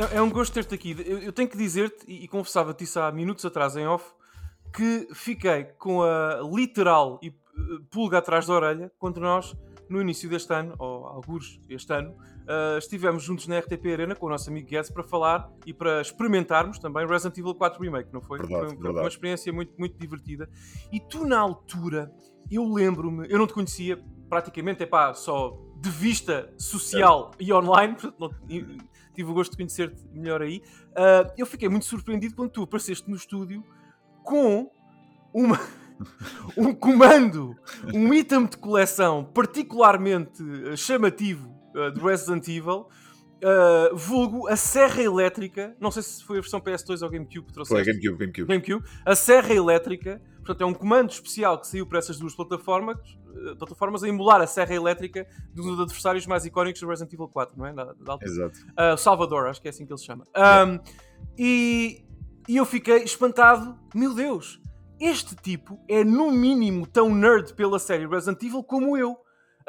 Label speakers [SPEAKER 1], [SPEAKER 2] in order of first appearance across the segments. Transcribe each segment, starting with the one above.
[SPEAKER 1] É, é um gosto ter-te aqui. Eu, eu tenho que dizer-te, e, e confessava-te isso há minutos atrás em off, que fiquei com a literal e uh, pulga atrás da orelha quando nós, no início deste ano, ou alguns este ano, uh, estivemos juntos na RTP Arena com o nosso amigo Guedes para falar e para experimentarmos também Resident Evil 4 Remake, não foi?
[SPEAKER 2] Verdade,
[SPEAKER 1] foi
[SPEAKER 2] verdade.
[SPEAKER 1] uma experiência muito, muito divertida. E tu, na altura, eu lembro-me, eu não te conhecia praticamente, é pá, só de vista social e online, portanto, não- tive o gosto de conhecer-te melhor aí. Uh, eu fiquei muito surpreendido quando tu apareceste no estúdio com uma, um comando, um item de coleção particularmente uh, chamativo uh, de Resident Evil. uh, vulgo a serra elétrica, não sei se foi a versão PS2 ou GameCube que
[SPEAKER 2] Foi
[SPEAKER 1] trouxeste.
[SPEAKER 2] GameCube, GameCube.
[SPEAKER 1] GameCube, a serra elétrica, portanto é um comando especial que saiu para essas duas plataformas, eh, plataformas a emular a serra elétrica de um dos adversários mais icónicos do Resident Evil 4, não é? Da, da.
[SPEAKER 2] Exato.
[SPEAKER 1] Uh, Salvador, acho que é assim que ele se chama. Um, e, e eu fiquei espantado, meu Deus, este tipo é no mínimo tão nerd pela série Resident Evil como eu.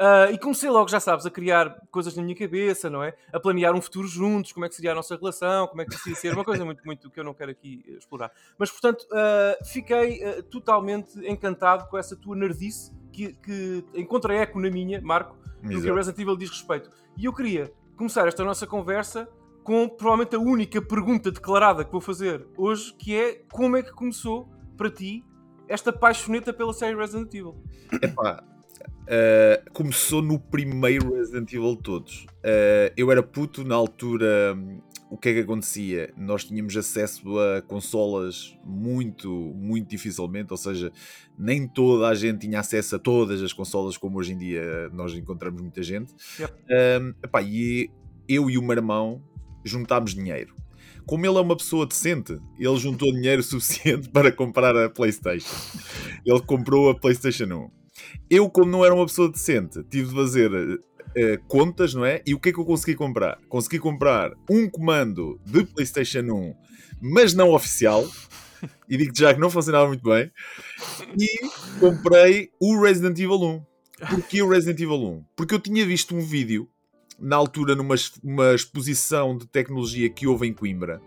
[SPEAKER 1] Uh, e comecei logo, já sabes, a criar coisas na minha cabeça, não é? A planear um futuro juntos, como é que seria a nossa relação, como é que seria ser, uma coisa muito, muito que eu não quero aqui explorar. Mas, portanto, uh, fiquei uh, totalmente encantado com essa tua nerdice que, que encontra eco na minha, Marco, no que. Resident Evil diz respeito. E eu queria começar esta nossa conversa com provavelmente a única pergunta declarada que vou fazer hoje, que é como é que começou para ti esta paixoneta pela série Resident Evil?
[SPEAKER 2] Epá, eh, começou no primeiro Resident Evil de todos. Eh, eu era puto na altura. hum, O que é que acontecia? Nós tínhamos acesso a consolas muito, muito dificilmente, ou seja, nem toda a gente tinha acesso a todas as consolas como hoje em dia nós encontramos muita gente.
[SPEAKER 1] Yep.
[SPEAKER 2] Um, epá, e eu e o meu irmão juntámos dinheiro. Como ele é uma pessoa decente, ele juntou dinheiro suficiente para comprar a PlayStation. Ele comprou a PlayStation 1. Eu, como não era uma pessoa decente, tive de fazer eh, contas, não é? E o que é que eu consegui comprar? Consegui comprar um comando de PlayStation 1, mas não oficial. E digo já que não funcionava muito bem. E comprei o Resident Evil 1. Porquê o Resident Evil 1? Porque eu tinha visto um vídeo na altura numa exposição de tecnologia que houve em Coimbra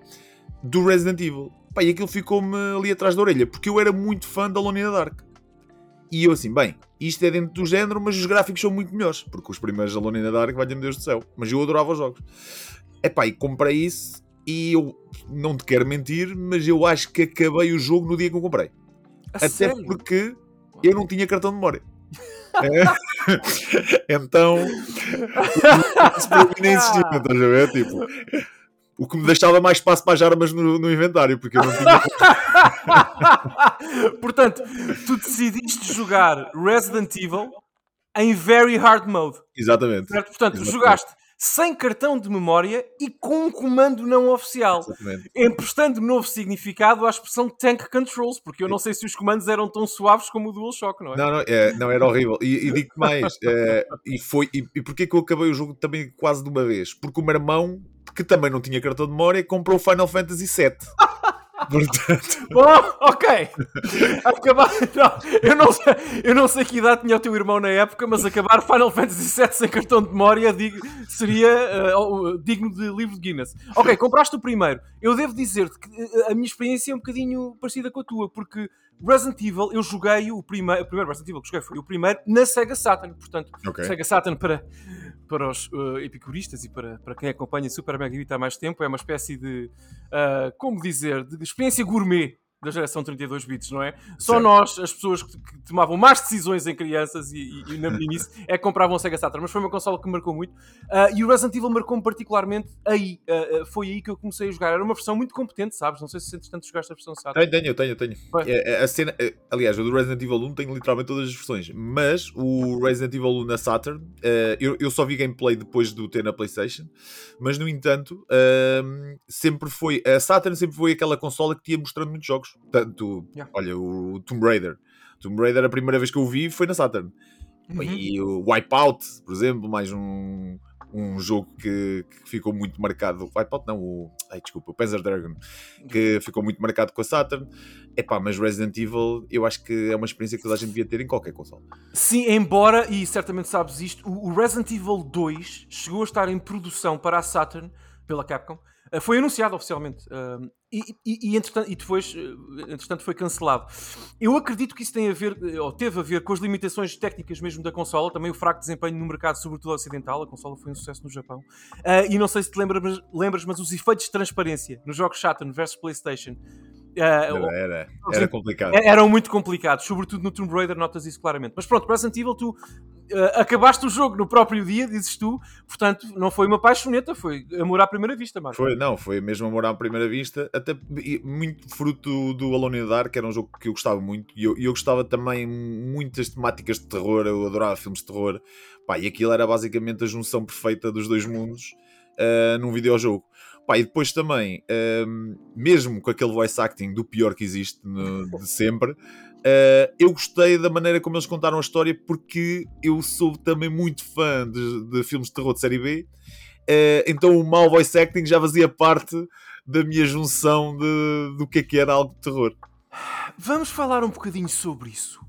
[SPEAKER 2] do Resident Evil. Pá, e aquilo ficou-me ali atrás da orelha, porque eu era muito fã da Alone in the Dark. E eu assim, bem, isto é dentro do género, mas os gráficos são muito melhores, porque os primeiros Alone in the Dark, vai-me Deus do céu. Mas eu adorava os jogos. Epá, e comprei isso e eu não te quero mentir, mas eu acho que acabei o jogo no dia que eu comprei.
[SPEAKER 1] A
[SPEAKER 2] Até
[SPEAKER 1] sério?
[SPEAKER 2] porque eu não tinha cartão de memória. Então, isso para mim nem existia, estás a ver? Tipo, o que me deixava mais espaço para as armas no, no inventário, porque eu não tinha.
[SPEAKER 1] Portanto, tu decidiste jogar Resident Evil em Very Hard Mode.
[SPEAKER 2] Exatamente.
[SPEAKER 1] Certo? Portanto,
[SPEAKER 2] Exatamente.
[SPEAKER 1] jogaste sem cartão de memória e com um comando não oficial.
[SPEAKER 2] Exatamente.
[SPEAKER 1] emprestando novo significado à expressão Tank Controls, porque eu não sei se os comandos eram tão suaves como o DualShock, não é?
[SPEAKER 2] Não, não, é, não era horrível. E, e digo-te mais, é, e foi. E, e porquê que eu acabei o jogo também quase de uma vez? Porque o meu irmão, que também não tinha cartão de memória, comprou o Final Fantasy VII. Portanto,
[SPEAKER 1] Bom, ok. Acabar. Não, eu, não sei, eu não sei que idade tinha o teu irmão na época, mas acabar Final Fantasy VII sem cartão de memória dig- seria oh, digno de livro de Guinness. Ok, compraste o primeiro. Eu devo dizer-te que eh, a minha experiência é um bocadinho parecida com a tua, porque Resident Evil, eu joguei o primeiro, o primeiro Resident Evil que joguei foi o primeiro na Sega Saturn. Portanto,
[SPEAKER 2] Ok.
[SPEAKER 1] Sega Saturn para, para os uh, epicuristas e para, para quem acompanha Super Mega Beat há mais tempo é uma espécie de, uh, como dizer, de experiência gourmet da geração 32 bits, não é? Só
[SPEAKER 2] Certo.
[SPEAKER 1] nós, as pessoas que, que tomavam mais decisões em crianças e, e, e na meninice, é que compravam o Sega Saturn, mas foi uma consola que me marcou muito. Uh, e o Resident Evil marcou-me particularmente aí. Uh, uh, foi aí que eu comecei a jogar. Era uma versão muito competente, sabes? Não sei se entretanto jogaste a versão Saturn.
[SPEAKER 2] Tenho, tenho, tenho, tenho. É, é, a cena, é, aliás, o do Resident Evil 1 tem literalmente todas as versões, mas o Resident Evil 1 na Saturn, eh, eu, eu só vi gameplay depois do ter na PlayStation, mas no entanto, sempre foi, a Saturn sempre foi aquela consola que ia mostrando muitos jogos. Tanto,
[SPEAKER 1] Yeah.
[SPEAKER 2] olha, o Tomb Raider. Tomb Raider, a primeira vez que eu o vi foi na Saturn.
[SPEAKER 1] Uhum.
[SPEAKER 2] E o Wipeout, por exemplo, mais um, um jogo que, que ficou muito marcado. Wipeout não, o. Ai, desculpa, o Panzer Dragon, que ficou muito marcado com a Saturn. Epá, mas Resident Evil eu acho que é uma experiência que toda a gente devia ter em qualquer console.
[SPEAKER 1] Sim, embora, e certamente sabes isto, o Resident Evil 2 chegou a estar em produção para a Saturn, pela Capcom, foi anunciado oficialmente uh, e, e, e, entretanto, e depois, uh, entretanto, foi cancelado. Eu acredito que isso tem a ver, ou teve a ver, com as limitações técnicas mesmo da consola, também o fraco desempenho no mercado, sobretudo ocidental. A consola foi um sucesso no Japão. e não sei se te lembras, lembras, mas os efeitos de transparência nos jogos Saturn versus PlayStation
[SPEAKER 2] Uh, era, era, era complicado.
[SPEAKER 1] Eram muito complicados, sobretudo no Tomb Raider, notas isso claramente. Mas pronto, Resident Evil, tu uh, acabaste o jogo no próprio dia, dizes tu, portanto, não foi uma paixoneta, foi amor à primeira vista, Marco.
[SPEAKER 2] Foi, não, foi mesmo amor à primeira vista, até muito fruto do Alone in the Dark, que era um jogo que eu gostava muito, e eu, eu gostava também muito das temáticas de terror, eu adorava filmes de terror, pá, e aquilo era basicamente a junção perfeita dos dois mundos uh, num videojogo. Pá, e depois também, um, mesmo com aquele voice acting do pior que existe no, de sempre, uh, eu gostei da maneira como eles contaram a história porque eu sou também muito fã de, de filmes de terror de série B. Uh, então o mau voice acting já fazia parte da minha junção de, do que é que era algo de terror.
[SPEAKER 1] Vamos falar um bocadinho sobre isso.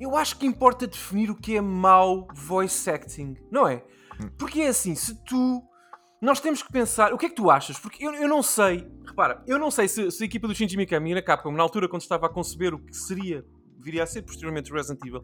[SPEAKER 1] Eu acho que importa definir o que é mau voice acting, não é? Hum. Porque é assim, se tu nós temos que pensar, o que é que tu achas? Porque eu, eu não sei, repara, eu não sei se, se a equipa do Shinji Mikami na Capcom, na altura quando estava a conceber o que seria, viria a ser posteriormente Resident Evil,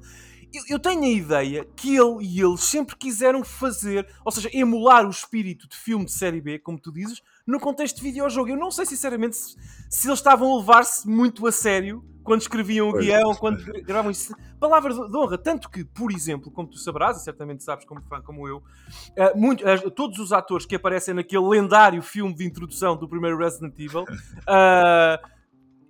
[SPEAKER 1] eu, eu, tenho a ideia que ele e eles sempre quiseram fazer, ou seja, emular o espírito de filme de série B, como tu dizes, no contexto de videojogo. Eu não sei sinceramente se, se eles estavam a levar-se muito a sério quando escreviam o guião, quando gravavam isso. Palavra de honra, tanto que, por exemplo, como tu sabrás, e certamente sabes como fã como eu, uh, muito, uh, todos os atores que aparecem naquele lendário filme de introdução do primeiro Resident Evil. Uh,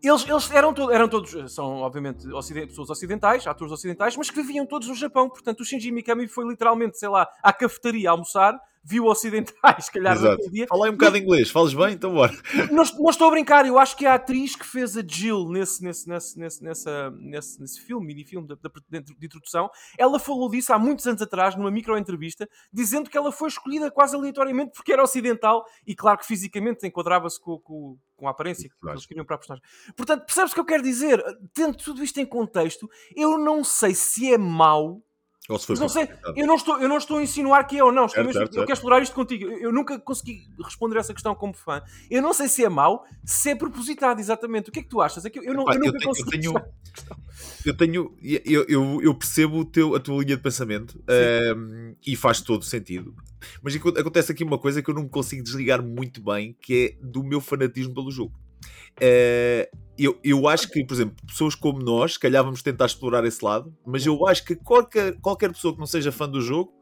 [SPEAKER 1] eles, eles eram, to eram todos, são obviamente ocident pessoas ocidentais, atores ocidentais, mas que viviam todos no Japão. Portanto, o Shinji Mikami foi literalmente, sei lá, à cafetaria almoçar viu ocidentais, se calhar
[SPEAKER 2] naquele dia. Fala aí um bocado de inglês, falas bem? Então bora.
[SPEAKER 1] Não, não, estou a brincar, eu acho que a atriz que fez a Jill nesse, nesse, nesse, nesse, nessa, nesse, nesse filme, mini-filme de, de, de, introdução, ela falou disso há muitos anos atrás, numa micro-entrevista, dizendo que ela foi escolhida quase aleatoriamente porque era ocidental e, claro, que fisicamente enquadrava-se com, com, com, a aparência que eles queriam para a personagem. Portanto, percebes o que eu quero dizer? Tendo tudo isto em contexto, eu não sei se é mau ou se foi não sei, eu não, estou, eu não estou a insinuar que é ou não, estou certo, mesmo, certo, eu quero explorar isto contigo. Eu, eu, nunca consegui responder essa questão como fã. Eu não sei se é mau, se é propositado, exatamente. O que é que tu achas? É que eu, não, Epá, eu nunca
[SPEAKER 2] eu tenho, eu tenho, eu, eu, eu percebo o teu, a tua linha de pensamento um, ehm, e faz todo sentido. Mas acontece aqui uma coisa que eu não consigo desligar muito bem, que é do meu fanatismo pelo jogo. Uh, eu, eu acho que, por exemplo, pessoas como nós, se calhar vamos tentar explorar esse lado, mas eu acho que qualquer, qualquer pessoa que não seja fã do jogo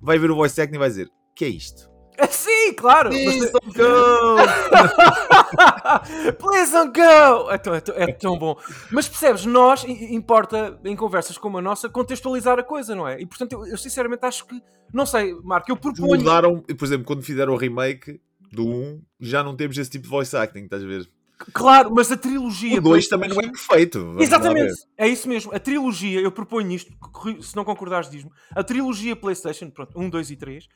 [SPEAKER 2] vai ver o voice acting e vai dizer: que é isto?
[SPEAKER 1] Sim, claro! Please don't go! Please don't go! É tão, é, tão, é tão, bom. Mas percebes, nós, importa em conversas como a nossa, contextualizar a coisa, não é? E portanto, eu, eu sinceramente acho que, não sei, Marco, eu proponho.
[SPEAKER 2] Mudaram, por exemplo, quando fizeram o remake do 1, já não temos esse tipo de voice acting, estás a ver?
[SPEAKER 1] Claro, mas a trilogia.
[SPEAKER 2] O 2 também não é perfeito.
[SPEAKER 1] Exatamente, é isso mesmo. A trilogia, eu proponho isto, se não concordares, diz-me. A trilogia PlayStation, pronto, 1, 2 e 3,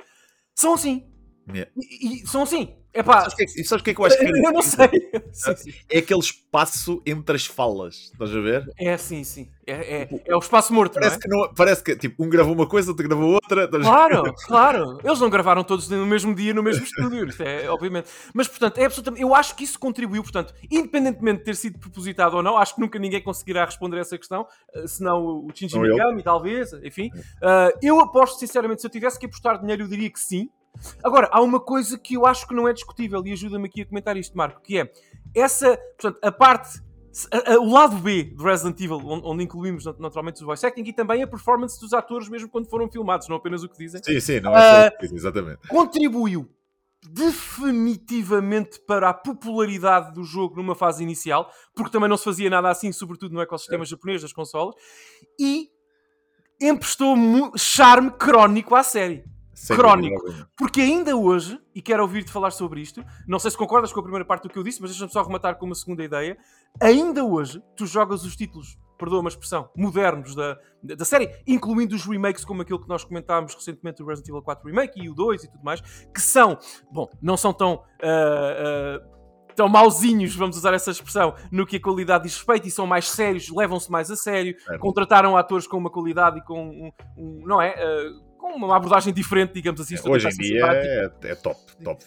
[SPEAKER 1] são assim. Yeah. E, e, são assim. É pá.
[SPEAKER 2] E sabes o que é que eu acho que
[SPEAKER 1] Eu não sei.
[SPEAKER 2] sim, sim. É aquele espaço entre as falas. Estás a ver?
[SPEAKER 1] É sim, sim. É, é, é o espaço morto.
[SPEAKER 2] Parece,
[SPEAKER 1] é?
[SPEAKER 2] que não, parece que tipo, um gravou uma coisa, outro gravou outra.
[SPEAKER 1] Claro, claro. Eles não gravaram todos no mesmo dia, no mesmo estúdio. É, obviamente. Mas, portanto, é absolutamente. Eu acho que isso contribuiu. Portanto, independentemente de ter sido propositado ou não, acho que nunca ninguém conseguirá responder a essa questão. Eh, senão o Shinji Mikami, talvez. Enfim. Uh, eu aposto, sinceramente, se eu tivesse que apostar dinheiro, eu diria que sim. Agora, há uma coisa que eu acho que não é discutível e ajuda-me aqui a comentar isto, Marco, que é essa, portanto, a parte, o lado B do Resident Evil, onde, incluímos naturalmente o voice acting e também a performance dos atores, mesmo quando foram filmados, não apenas o que dizem.
[SPEAKER 2] Sim, sim, não é só o que dizem, exatamente.
[SPEAKER 1] Contribuiu definitivamente para a popularidade do jogo numa fase inicial, porque também não se fazia nada assim, sobretudo no ecossistema é. japonês das consolas, e emprestou charme crónico à série. Sem crónico. Porque ainda hoje, e quero ouvir-te falar sobre isto, não sei se concordas com a primeira parte do que eu disse, mas deixa-me só rematar com uma segunda ideia. Ainda hoje, tu jogas os títulos, perdoa uma expressão, modernos da, da série, incluindo os remakes como aquele que nós comentámos recentemente, o Resident Evil 4 Remake e o 2 e tudo mais, que são, bom, não são tão. Uh, uh, tão mauzinhos, vamos usar essa expressão, no que a qualidade diz respeito e são mais sérios, levam-se mais a sério, é. contrataram atores com uma qualidade e com um, um não é? Uh, com uma abordagem diferente, digamos assim.
[SPEAKER 2] Hoje em dia é, é, top, top.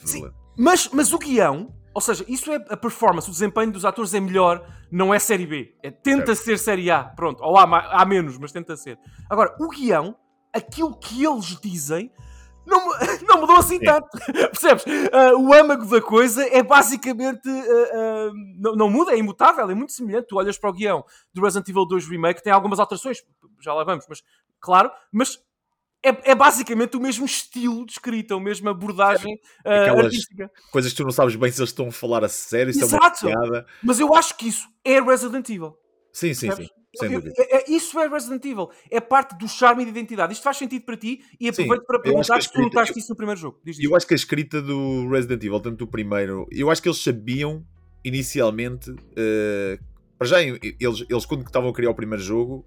[SPEAKER 1] Mas, mas o guião, ou seja, isso é a performance, o desempenho dos atores é melhor, não é série B. É, tenta certo. ser série A, pronto, ou há, há menos, mas tenta ser. Agora, o guião, aquilo que eles dizem, não, não mudou assim tanto. Percebes? Uh, o âmago da coisa é basicamente. Uh, uh, não, não, muda, é imutável, é muito semelhante. Tu olhas para o guião do Resident Evil 2 Remake, tem algumas alterações, já lá vamos, mas claro, mas é, é, basicamente o mesmo estilo de escrita, a mesma abordagem uh, artística.
[SPEAKER 2] Coisas que tu não sabes bem se eles estão a falar a sério, se Exato. é uma piada.
[SPEAKER 1] Mas eu acho que isso é Resident Evil.
[SPEAKER 2] Sim, sim, sim. Sem dúvida.
[SPEAKER 1] É, é, isso é Resident Evil. É parte do charme e da identidade. Isto faz sentido para ti e aproveito Sim, para perguntar se tu notaste isso no primeiro jogo.
[SPEAKER 2] Diz eu acho que a escrita do Resident Evil, tanto do primeiro, eu acho que eles sabiam inicialmente. Uh, para já, eles, eles quando estavam a criar o primeiro jogo,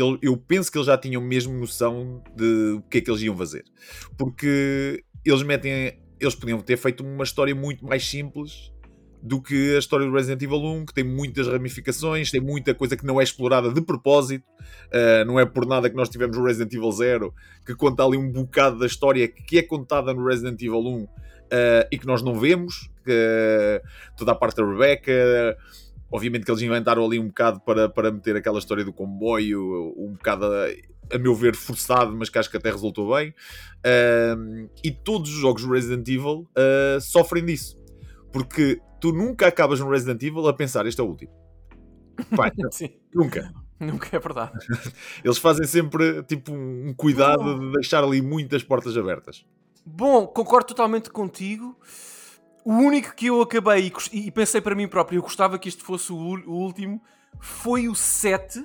[SPEAKER 2] eu, eu penso que eles já tinham mesmo noção de o que é que eles iam fazer. Porque eles metem. Eles podiam ter feito uma história muito mais simples do que a história do Resident Evil 1, que tem muitas ramificações, tem muita coisa que não é explorada de propósito. Uh, não é por nada que nós tivemos o Resident Evil 0, que conta ali um bocado da história que é contada no Resident Evil 1 uh, eh, e que nós não vemos. Que, uh, toda a parte da Rebecca. Obviamente que eles inventaram ali um bocado para, para meter aquela história do comboio, um bocado a, a meu ver forçado, mas que acho que até resultou bem. e todos os jogos do Resident Evil sofrem disso. Porque tu nunca acabas no Resident Evil a pensar, este é o último. Pai, nunca.
[SPEAKER 1] Nunca é verdade.
[SPEAKER 2] Eles fazem sempre tipo um cuidado de deixar ali muitas portas abertas.
[SPEAKER 1] Bom, concordo totalmente contigo. O único que eu acabei e, pensei para mim próprio, eu gostava que este fosse o, último, foi o 7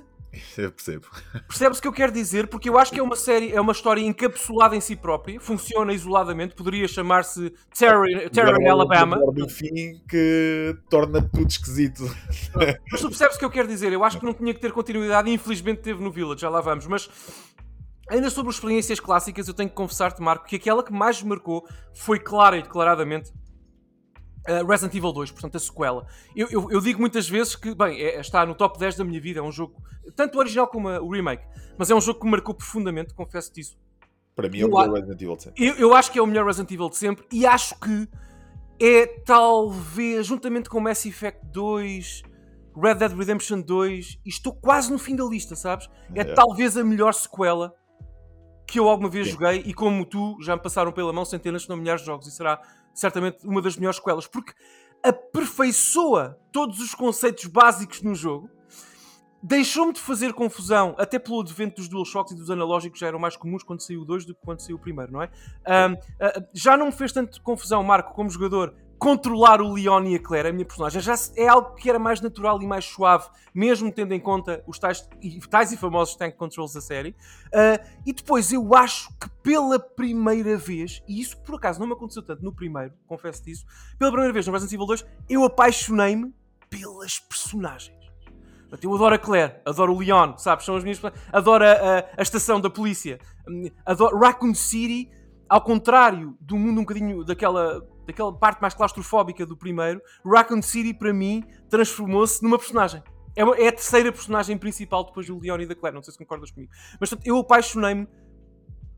[SPEAKER 2] Eu percebo.
[SPEAKER 1] Percebes o que eu quero dizer? Porque eu acho que é uma série, é uma história encapsulada em si própria, funciona isoladamente, poderia chamar-se Terror, in Alabama.
[SPEAKER 2] do fim que torna tudo esquisito.
[SPEAKER 1] Mas tu percebes o que eu quero dizer? Eu acho que não tinha que ter continuidade e infelizmente teve no Village, já lá vamos. Mas ainda sobre as experiências clássicas, eu tenho que confessar-te, Marco, que aquela que mais me marcou foi clara e declaradamente Uh, Resident Evil 2, portanto a sequela. Eu, eu, eu digo muitas vezes que, bem, é, está no top 10 da minha vida, é um jogo, tanto o original como o remake, mas é um jogo que me marcou profundamente, confesso disso.
[SPEAKER 2] Para mim é o melhor Resident Evil de sempre.
[SPEAKER 1] Eu, eu, acho que é o melhor Resident Evil de sempre e acho que é talvez, juntamente com Mass Effect 2, Red Dead Redemption 2, e estou quase no fim da lista, sabes? É, é. talvez a melhor sequela que eu alguma vez Sim. joguei e como tu já me passaram pela mão centenas, se não milhares de jogos e será certamente uma das melhores sequelas, porque aperfeiçoa todos os conceitos básicos no jogo, deixou-me de fazer confusão, até pelo advento dos DualShocks e dos analógicos já eram mais comuns quando saiu o 2 do que quando saiu o primeiro, não é? Um, uh, já não me fez tanto confusão, Marco, como jogador, controlar o Leon e a Claire, a minha personagem, já é algo que era mais natural e mais suave, mesmo tendo em conta os tais tais e famosos tank controls da série. Uh, e depois eu acho que pela primeira vez, e isso por acaso não me aconteceu tanto no primeiro, confesso disso, pela primeira vez no Resident Evil 2, eu apaixonei-me pelas personagens. Eu adoro a Claire, adoro o Leon, sabes? São as minhas. Adoro a, a, a estação da polícia, hum, adoro Raccoon City, ao contrário do mundo um bocadinho daquela daquela parte mais claustrofóbica do primeiro, Raccoon City, para mim, transformou-se numa personagem. É, uma, é, a terceira personagem principal depois do Leon e da Claire. Não sei se concordas comigo. Mas portanto, eu apaixonei-me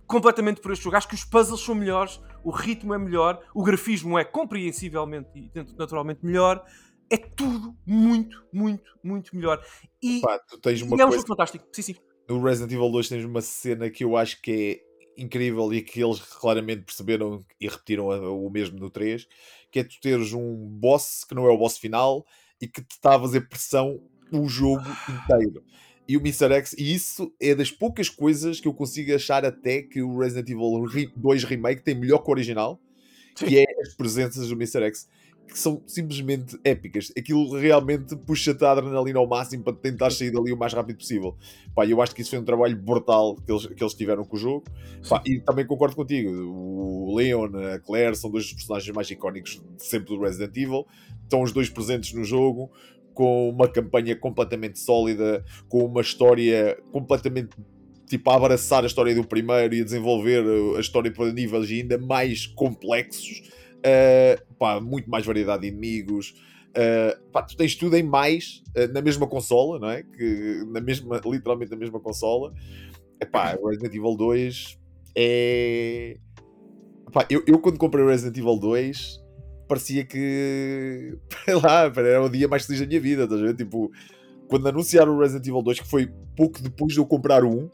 [SPEAKER 1] completamente por este jogo. Acho que os puzzles são melhores, o ritmo é melhor, o grafismo é compreensivelmente e naturalmente melhor. É tudo muito, muito, muito melhor. E,
[SPEAKER 2] Pá, tu tens uma
[SPEAKER 1] e é um jogo fantástico. Sim, sim.
[SPEAKER 2] No Resident Evil 2 tens uma cena que eu acho que é incrível e que eles claramente perceberam e repetiram o mesmo no 3, que é tu teres um boss que não é o boss final e que te está a fazer pressão o jogo inteiro. E o Mr. X, e isso é das poucas coisas que eu consigo achar até que o Resident Evil 2 Remake tem melhor que o original, que é as presenças do Mr. X que são simplesmente épicas. Aquilo realmente puxa-te a adrenalina ao máximo para tentar sair dali o mais rápido possível. Pá, eu acho que isso foi um trabalho brutal que eles, que eles tiveram com o jogo. Pá, e também concordo contigo. O Leon, a Claire são dois dos personagens mais icónicos sempre do Resident Evil. Estão os dois presentes no jogo, com uma campanha completamente sólida, com uma história completamente tipo a abraçar a história do primeiro e a desenvolver a história para níveis ainda mais complexos Uh, pá, muito mais variedade de inimigos. Uh, pá, tu tens tudo em mais uh, na mesma consola, não é? Que, na mesma, literalmente na mesma consola. Epá, Resident Evil 2 é. Pá, eu, eu quando comprei o Resident Evil 2 parecia que. Sei lá, era o dia mais feliz da minha vida, estás a ver? Tipo, quando anunciaram o Resident Evil 2, que foi pouco depois de eu comprar o 1,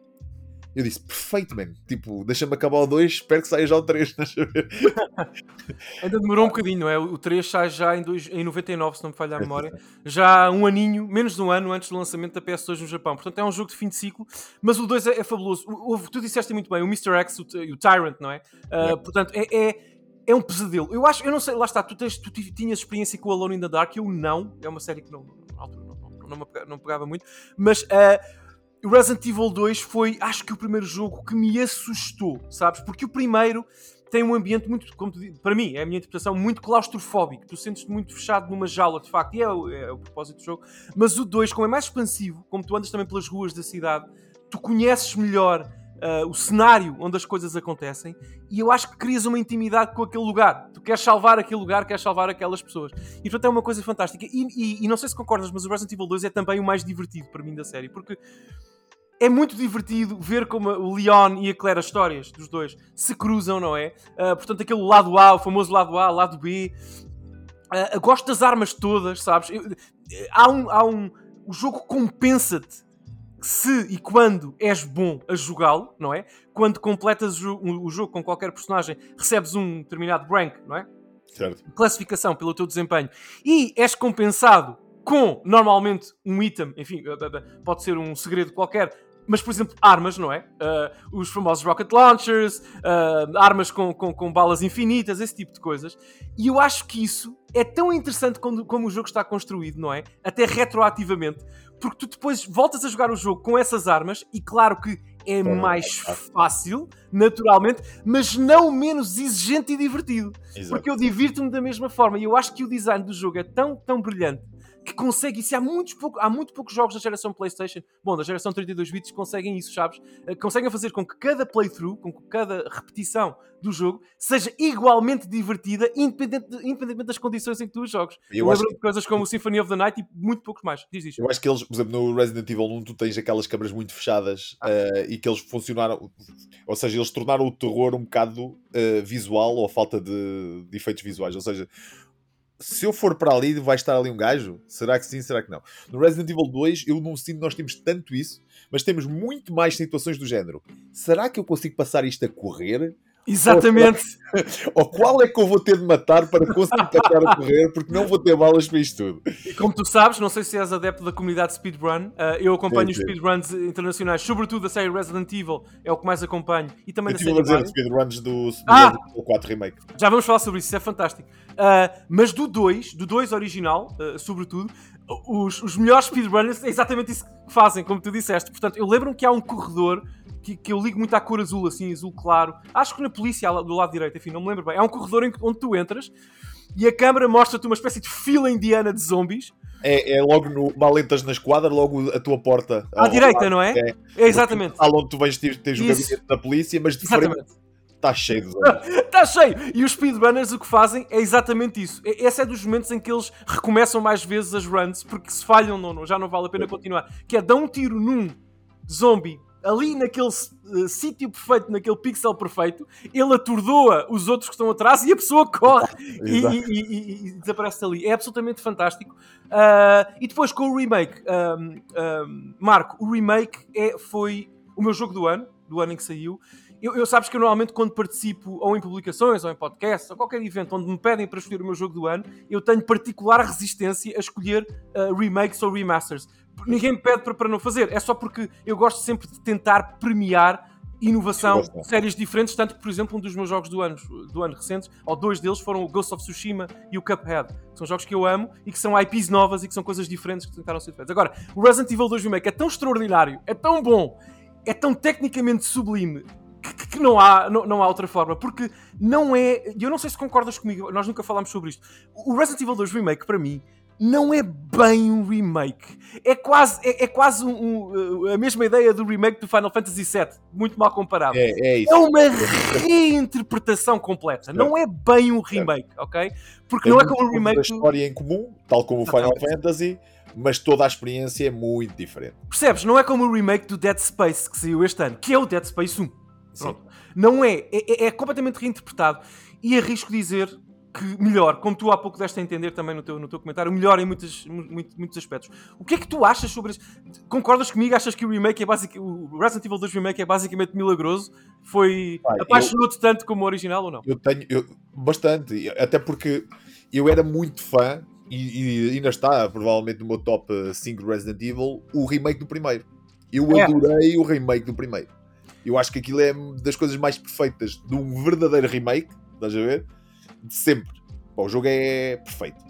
[SPEAKER 2] eu disse, perfeito, man. Tipo, deixa-me acabar o 2, espero que saia já o 3.
[SPEAKER 1] Ainda demorou um bocadinho, não é? O 3 sai já em, dois, em 99, se não me falha a memória. Já um aninho, menos de um ano antes do lançamento da PS2 no Japão. Portanto, é um jogo de fim de ciclo. Mas o 2 é, é fabuloso. O, o, tu disseste muito bem, o Mr. X e o, o, Tyrant, não é? Uh, portanto, é, é é um pesadelo. Eu acho, eu não sei, lá está, tu, tens, tu tinhas experiência com o Alone in the Dark, eu não. É uma série que não, não, não, não, me, não pegava muito. Mas uh, o Resident Evil 2 foi, acho que o primeiro jogo que me assustou, sabes? Porque o primeiro tem um ambiente muito, como tu, para mim, é a minha interpretação, muito claustrofóbico. Tu sentes-te muito fechado numa jaula, de facto, e é, é, o propósito do jogo. Mas o 2, como é mais expansivo, como tu andas também pelas ruas da cidade, tu conheces melhor uh, o cenário onde as coisas acontecem e eu acho que crias uma intimidade com aquele lugar. Tu queres salvar aquele lugar, queres salvar aquelas pessoas. E portanto é uma coisa fantástica. E, e, e não sei se concordas, mas o Resident Evil 2 é também o mais divertido para mim da série, porque é muito divertido ver como o Leon e a Claire, as histórias dos dois, se cruzam, não é? Uh, portanto, aquele lado A, o famoso lado A, lado B. Uh, gosto das armas todas, sabes? Eu, há um, há um. O jogo compensa-te se e quando és bom a jogá-lo, não é? Quando completas o, o, jogo com qualquer personagem, recebes um determinado rank, não é?
[SPEAKER 2] Certo.
[SPEAKER 1] Classificação pelo teu desempenho. E és compensado com, normalmente, um item, enfim, eh, eh, eh, pode ser um segredo qualquer, mas, por exemplo, armas, não é? Uh, os famosos rocket launchers, uh, armas com, com, com, balas infinitas, esse tipo de coisas. E eu acho que isso é tão interessante como, como o jogo está construído, não é? Até retroativamente, porque tu depois voltas a jogar o jogo com essas armas e, claro que é mais fácil, naturalmente, mas não menos exigente e divertido. Exato. Porque eu divirto-me da mesma forma e eu acho que o design do jogo é tão, tão brilhante que consegue isso. Há, muitos pouco, há muito poucos jogos da geração PlayStation, bom, da geração 32 bits, que conseguem isso, sabes? Eh, conseguem fazer com que cada playthrough, com que cada repetição do jogo seja igualmente divertida, independente independentemente das condições em que tu os jogas. Eu, eu lembro que... de coisas como o Symphony of the Night e muito poucos mais. Diz isto.
[SPEAKER 2] Eu acho que eles, por exemplo, no Resident Evil 1, tu tens aquelas câmaras muito fechadas ah. uh, e que eles funcionaram, ou seja, eles tornaram o terror um bocado uh, visual ou falta de, de efeitos visuais. Ou seja, se eu for para ali, vai estar ali um gajo? Será que sim, será que não? No Resident Evil 2, eu não sinto nós temos tanto isso, mas temos muito mais situações do género. Será que eu consigo passar isto a correr?
[SPEAKER 1] Exatamente.
[SPEAKER 2] Ou, qual é que eu vou ter de matar para conseguir passar a correr, porque não vou ter balas para isto tudo.
[SPEAKER 1] E como tu sabes, não sei se és adepto da comunidade speedrun, uh, eu acompanho sim, sim. os speedruns internacionais, sobretudo da série Resident Evil, é o que mais acompanho. E também
[SPEAKER 2] eu
[SPEAKER 1] da série.
[SPEAKER 2] a dizer speedruns do, do ah! 4 Remake.
[SPEAKER 1] Já vamos falar sobre isso, isso é fantástico. Uh, mas do 2, do 2 original, uh, sobretudo, os, os melhores speedrunners é exatamente isso que fazem, como tu disseste. Portanto, eu lembro-me que há um corredor que, que, eu ligo muito à cor azul, assim, azul claro. Acho que na polícia, do lado direito, enfim, não me lembro bem. É um corredor onde tu entras e a câmera mostra-te uma espécie de fila indiana de zombies.
[SPEAKER 2] É, é logo no mal entras na esquadra, logo a tua porta.
[SPEAKER 1] À direita, não é? É, é exatamente.
[SPEAKER 2] Onde tu vais ter, tens o gabinete da polícia, mas de frente Está cheio de zombies.
[SPEAKER 1] Está cheio! E os speedrunners o que fazem é exatamente isso. Esse é dos momentos em que eles recomeçam mais vezes as runs, porque se falham, não, não, já não vale a pena continuar. Que é dar um tiro num zombie ali naquele uh, sítio perfeito, naquele pixel perfeito, ele atordoa os outros que estão atrás e a pessoa corre e, e, e, e, desaparece ali. É absolutamente fantástico. Uh, e depois com o remake, um, um, Marco, o remake é, foi o meu jogo do ano, do ano em que saiu. Eu, eu, sabes que eu normalmente quando participo ou em publicações ou em podcasts ou qualquer evento onde me pedem para escolher o meu jogo do ano, eu tenho particular resistência a escolher uh, remakes ou remasters ninguém me pede para, não fazer. É só porque eu gosto sempre de tentar premiar inovação, séries diferentes, tanto que, por exemplo, um dos meus jogos do ano, do ano recentes, ou dois deles, foram o Ghost of Tsushima e o Cuphead. São jogos que eu amo e que são IPs novas e que são coisas diferentes que tentaram ser feitas. Agora, o Resident Evil 2 Remake é tão extraordinário, é tão bom, é tão tecnicamente sublime que, que, não, há, não, não há outra forma, porque não é. Eu não sei se concordas comigo, nós nunca falámos sobre isto. O Resident Evil 2 Remake, para mim, não é bem um remake. É quase, é, é quase um, um, a mesma ideia do remake do Final Fantasy VII, muito mal comparado.
[SPEAKER 2] É, é, isso.
[SPEAKER 1] é uma reinterpretação completa. Não é bem um remake, ok? Porque não é como um remake.
[SPEAKER 2] a história em comum, tal como o Final Fantasy, mas toda a experiência é muito diferente.
[SPEAKER 1] Percebes? Não é como o remake do Dead Space que saiu este ano, que é o Dead Space 1. Pronto. Não é, é, é completamente reinterpretado. E arrisco dizer que melhor, como tu há pouco deste a entender também no teu, no teu comentário, melhor em muitos, muitos, muitos aspectos. O que é que tu achas sobre isso? Concordas comigo? Achas que o remake é basicamente. O Resident Evil 2 Remake é basicamente milagroso? Foi. Apaixonou-te tanto como o original ou não?
[SPEAKER 2] Eu tenho. Eu, bastante. Até porque eu era muito fã, e, e ainda está provavelmente no meu top 5 Resident Evil, o remake do primeiro. Eu é. adorei o remake do primeiro. Eu acho que aquilo é das coisas mais perfeitas de um verdadeiro remake, estás a ver? De sempre. O jogo é perfeito.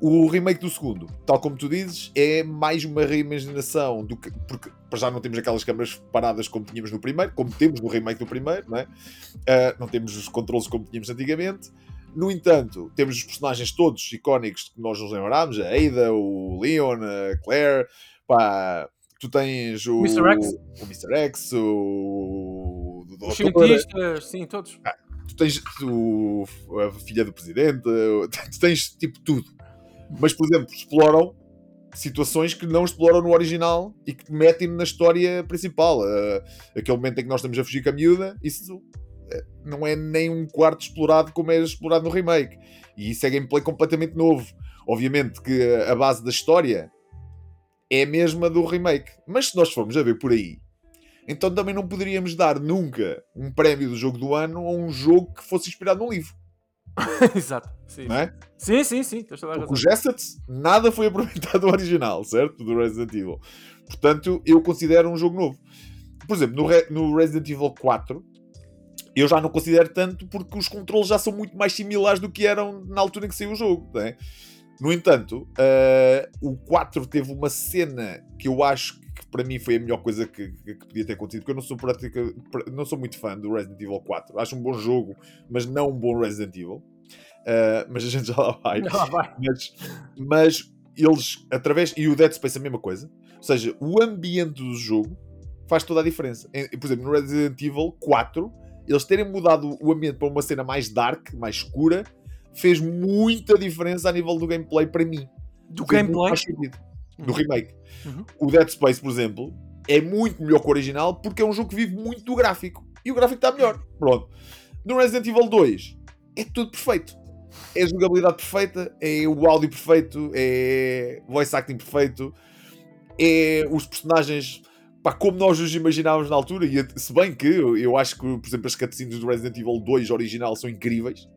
[SPEAKER 2] O remake do segundo, tal como tu dizes, é mais uma reimaginação do que. Porque para já não temos aquelas câmaras paradas como tínhamos no primeiro, como temos no remake do primeiro, não é? Uh, não temos os controles como tínhamos antigamente. No entanto, temos os personagens todos icónicos que nós nos lembramos: a Ada, o Leon, a Claire, pá, tu tens o
[SPEAKER 1] Mr. X,
[SPEAKER 2] o, Mr. X, o,
[SPEAKER 1] o Os cientistas, sim, todos.
[SPEAKER 2] Ah, tu tens o, a filha do presidente, tu tens tipo tudo. Mas, por exemplo, exploram situações que não exploram no original e que metem na história principal. Uh, aquele momento em que nós estamos a fugir com a miúda, isso uh, não é nem um quarto explorado como é explorado no remake. E isso é gameplay completamente novo. Obviamente que a base da história é a mesma do remake. Mas se nós formos a ver por aí, então também não poderíamos dar nunca um prémio do jogo do ano a um jogo que fosse inspirado num livro.
[SPEAKER 1] Exato. Sim.
[SPEAKER 2] Não é?
[SPEAKER 1] Sim, sim, sim.
[SPEAKER 2] O Jesset nada foi aproveitado do original, certo? Do Resident Evil. Portanto, eu considero um jogo novo. Por exemplo, no, Re no Resident Evil 4, eu já não considero tanto porque os controles já são muito mais similares do que eram na altura em que saiu o jogo. Não é? No entanto, uh, o 4 teve uma cena que eu acho que para mim foi a melhor coisa que, que, podia ter acontecido, porque eu não sou, prática, não sou muito fã do Resident Evil 4. Acho um bom jogo, mas não um bom Resident Evil. Uh, mas a gente já lá vai.
[SPEAKER 1] Lá vai.
[SPEAKER 2] Mas, mas eles, através. E o Dead Space a mesma coisa. Ou seja, o ambiente do jogo faz toda a diferença. Por exemplo, no Resident Evil 4, eles terem mudado o ambiente para uma cena mais dark, mais escura, fez muita diferença a nível do gameplay para mim.
[SPEAKER 1] Do gameplay?
[SPEAKER 2] Uhum. Do remake. Uhum. O Dead Space, por exemplo, é muito melhor que o original porque é um jogo que vive muito do gráfico. E o gráfico está melhor. Pronto. No Resident Evil 2 é tudo perfeito. É a jogabilidade perfeita, é o áudio perfeito, é voice acting perfeito, é os personagens pá, como nós os imaginávamos na altura. E se bem que eu acho que, por exemplo, as cutscenes do Resident Evil 2 original são incríveis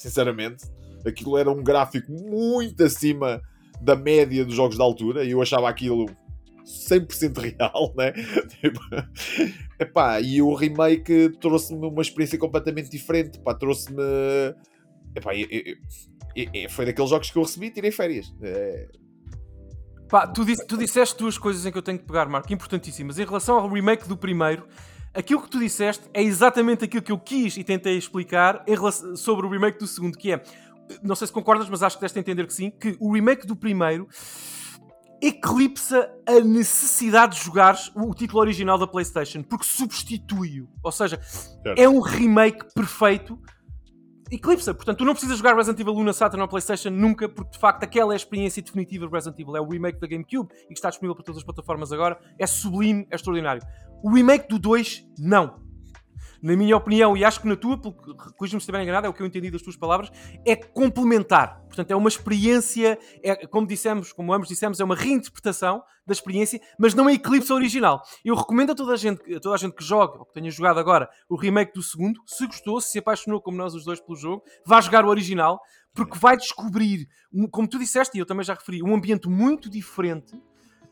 [SPEAKER 2] sinceramente. Aquilo era um gráfico muito acima da média dos jogos da altura e eu achava aquilo 100% real, né? Tipo, epá, e o remake trouxe-me uma experiência completamente diferente. trouxe-me. Epá, foi daqueles jogos que eu recebi e tirei férias. É...
[SPEAKER 1] Pá, tu, disse, tu disseste duas coisas em que eu tenho que pegar, Marco, importantíssimas. Em relação ao remake do primeiro, aquilo que tu disseste é exatamente aquilo que eu quis e tentei explicar relação, sobre o remake do segundo, que é, não sei se concordas, mas acho que deste a entender que sim, que o remake do primeiro eclipsa a necessidade de jogar o título original da PlayStation, porque substitui-o. Ou seja, certo. é um remake perfeito eclipsa. Portanto, tu não precisas jogar Resident Evil 1 na Saturn ou PlayStation nunca, porque de facto aquela é a experiência definitiva de Resident Evil. É o remake da GameCube e que está disponível para todas as plataformas agora. É sublime, é extraordinário. O remake do 2, não. Na minha opinião, e acho que na tua, porque corrija-me se estiver enganado, é o que eu entendi das tuas palavras, é complementar. Portanto, é uma experiência, é, como dissemos, como ambos dissemos, é uma reinterpretação da experiência, mas não é eclipse original. Eu recomendo a toda a gente, a toda a gente que joga, ou que tenha jogado agora, o remake do segundo, se gostou, se se apaixonou como nós os dois pelo jogo, vá jogar o original, porque vai descobrir, como tu disseste, e eu também já referi, um ambiente muito diferente,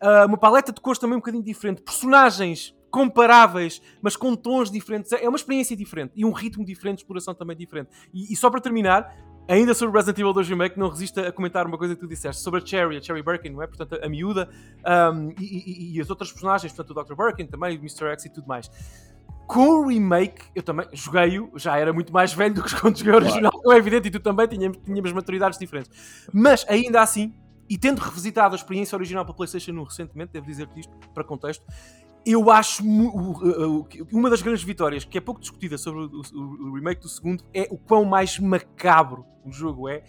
[SPEAKER 1] ah, uma paleta de cores também um bocadinho diferente, personagens comparáveis, mas com tons diferentes. É uma experiência diferente e um ritmo diferente, exploração também diferente. E, e só para terminar, ainda sobre Resident Evil 2 Remake, não resista a comentar uma coisa que tu disseste sobre a Cherry, a Cherry Birkin, não é? Portanto, a, miúda um, e, e, e, as outras personagens, portanto, o Dr. Birkin também, o Mr. X e tudo mais. Com o remake, eu também joguei-o, já era muito mais velho do que quando joguei o original, claro. é evidente, e tu também tínhamos, tínhamos maturidades diferentes. Mas ainda assim, e tendo revisitado a experiência original para PlayStation 1 recentemente, devo dizer-te isto para contexto, eu acho uma das grandes vitórias que é pouco discutida sobre o, remake do segundo é o quão mais macabro o jogo é.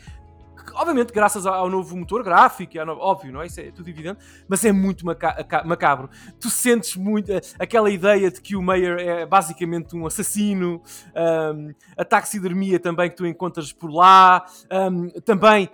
[SPEAKER 1] obviamente, graças ao novo motor gráfico, óbvio, não é? Isso é tudo evidente, mas é muito maca macabro. Tu sentes muito uh, aquela ideia de que o Mayer é basicamente um assassino, um, a taxidermia também que tu encontras por lá, um, também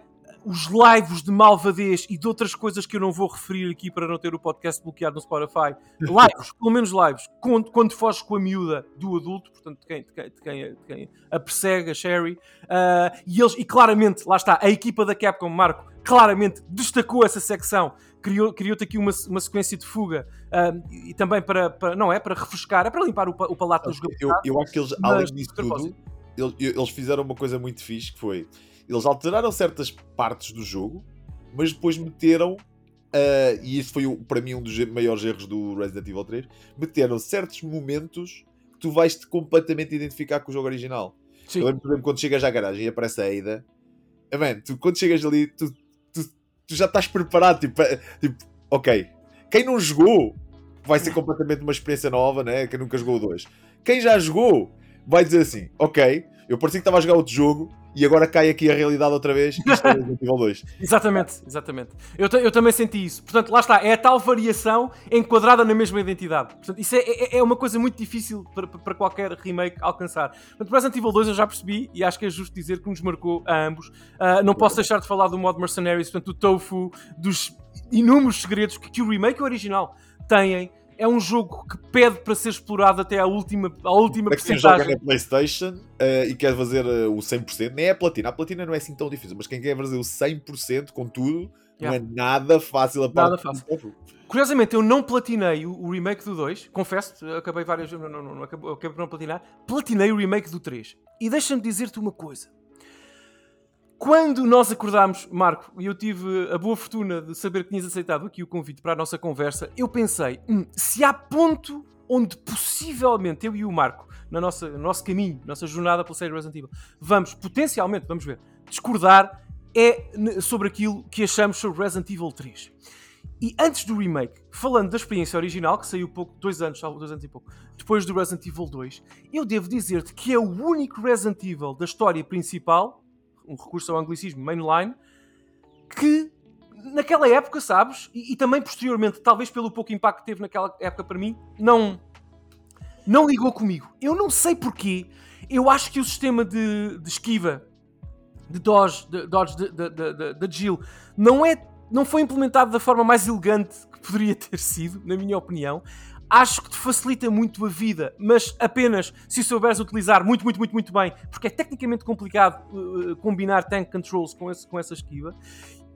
[SPEAKER 1] os lives de malvadez e de outras coisas que eu não vou referir aqui para não ter o podcast bloqueado no Spotify. Lives, pelo menos lives, quando, quando foges com a miúda do adulto, portanto, de quem, de quem, de quem, de quem a persegue, a Sherry. Uh, e, eles, e claramente, lá está, a equipa da Capcom, Marco, claramente destacou essa secção. Criou-te criou aqui uma, uma sequência de fuga uh, e também para, para, não é, para refrescar, é para limpar o, o palato dos
[SPEAKER 2] jogadores. Eu, eu acho que eles, além disso tudo, eles, eles fizeram uma coisa muito fixe que foi eles alteraram certas partes do jogo, mas depois meteram, uh, e isso foi para mim um dos maiores erros do Resident Evil 3, meteram certos momentos que tu vais-te completamente identificar com o jogo original. Sim. Eu lembro, por exemplo, quando chegas à garagem e aparece a Ada, ah, man, tu, quando chegas ali, tu, tu, tu já estás preparado, tipo, tipo, ok, quem não jogou vai ser completamente uma experiência nova, né? Quem nunca jogou o 2. Quem já jogou vai dizer assim, ok, eu parecia que estava a jogar outro jogo e agora cai aqui a realidade outra vez e isto é Resident Evil 2.
[SPEAKER 1] exatamente, exatamente. Eu, eu também senti isso. Portanto, lá está, é a tal variação enquadrada na mesma identidade. Portanto, isso é, é, é uma coisa muito difícil para, para qualquer remake alcançar. Portanto, Resident Evil 2 eu já percebi e acho que é justo dizer que nos marcou a ambos. Uh, não posso deixar de falar do modo Mercenaries, portanto, do tofu, dos inúmeros segredos que, que o remake original têm é um jogo que pede para ser explorado até à última, à última
[SPEAKER 2] para quem joga na Playstation uh, e quer fazer uh, o 100%, nem é a platina, a platina não é assim tão difícil, mas quem quer fazer o 100% com tudo, yeah. não é nada fácil a
[SPEAKER 1] Nada fácil. Curiosamente, eu não platinei o, remake do 2, confesso, acabei várias vezes, não, não, não, acabei, acabei por não platinar, platinei o remake do 3. E deixa-me dizer-te uma coisa quando nós acordámos, Marco, e eu tive a boa fortuna de saber que tinhas aceitado aqui o convite para a nossa conversa, eu pensei, hum, se há ponto onde possivelmente eu e o Marco, na nossa, no nosso caminho, nossa jornada pela série Resident Evil, vamos potencialmente, vamos ver, discordar, é sobre aquilo que achamos sobre Resident Evil 3. E antes do remake, falando da experiência original, que saiu pouco, dois anos, dois anos e pouco, depois do Resident Evil 2, eu devo dizer-te que é o único Resident Evil da história principal um recurso ao anglicismo mainline, que naquela época, sabes, e, e, também posteriormente, talvez pelo pouco impacto que teve naquela época para mim, não, não ligou comigo. Eu não sei porquê. Eu acho que o sistema de, de esquiva, de dodge, de, dodge da Jill, não, é, não foi implementado da forma mais elegante que poderia ter sido, na minha opinião acho que te facilita muito a vida, mas apenas se souberes utilizar muito, muito, muito, muito bem, porque é tecnicamente complicado uh, combinar tank controls com, esse, com essa esquiva.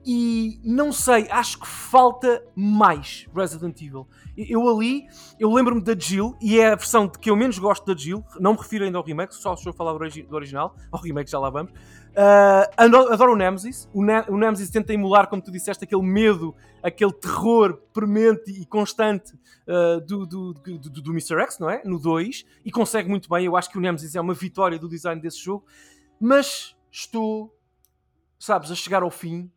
[SPEAKER 1] E não sei, acho que falta mais Resident Evil. Eu ali, eu lembro-me da Jill, e é a versão de que eu menos gosto da Jill, não me refiro ainda ao remake, só estou a falar do original, ao remake já lá vamos. Uh, adoro o Nemesis. O, ne o, Nemesis tenta emular, como tu disseste, aquele medo, aquele terror premente e constante uh, do, do, do, do, Mr. X, não é? No 2. E consegue muito bem. Eu acho que o Nemesis é uma vitória do design desse jogo. Mas estou, sabes, a chegar ao fim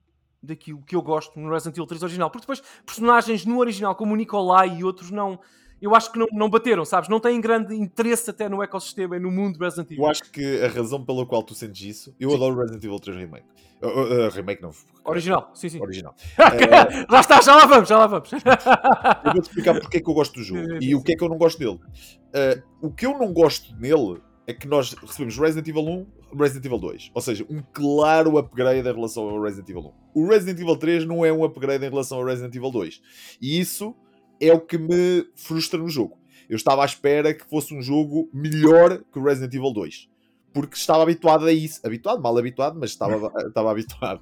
[SPEAKER 1] daquilo que eu gosto no Resident Evil 3 original. Porque depois, personagens no original, como o Nikolai e outros, não eu acho que não, não bateram, sabes? Não têm grande interesse até no ecossistema e no mundo Resident Evil.
[SPEAKER 2] Eu acho que a razão pela qual tu sentes isso, eu sim. adoro Resident Evil 3 Remake. Uh, uh, uh, remake não.
[SPEAKER 1] Original, sim, sim.
[SPEAKER 2] Original.
[SPEAKER 1] já está, já lá vamos, já lá vamos.
[SPEAKER 2] eu vou-te explicar porque é que eu gosto do jogo e o que é que eu não gosto dele. Uh, o que eu não gosto nele é que nós recebemos Resident Evil 1, Resident Evil 2. Ou seja, um claro upgrade em relação ao Resident Evil 1. O Resident Evil 3 não é um upgrade em relação ao Resident Evil 2. E isso é o que me frustra no jogo. Eu estava à espera que fosse um jogo melhor que o Resident Evil 2. Porque estava habituado a isso. Habituado, mal habituado, mas estava, estava habituado.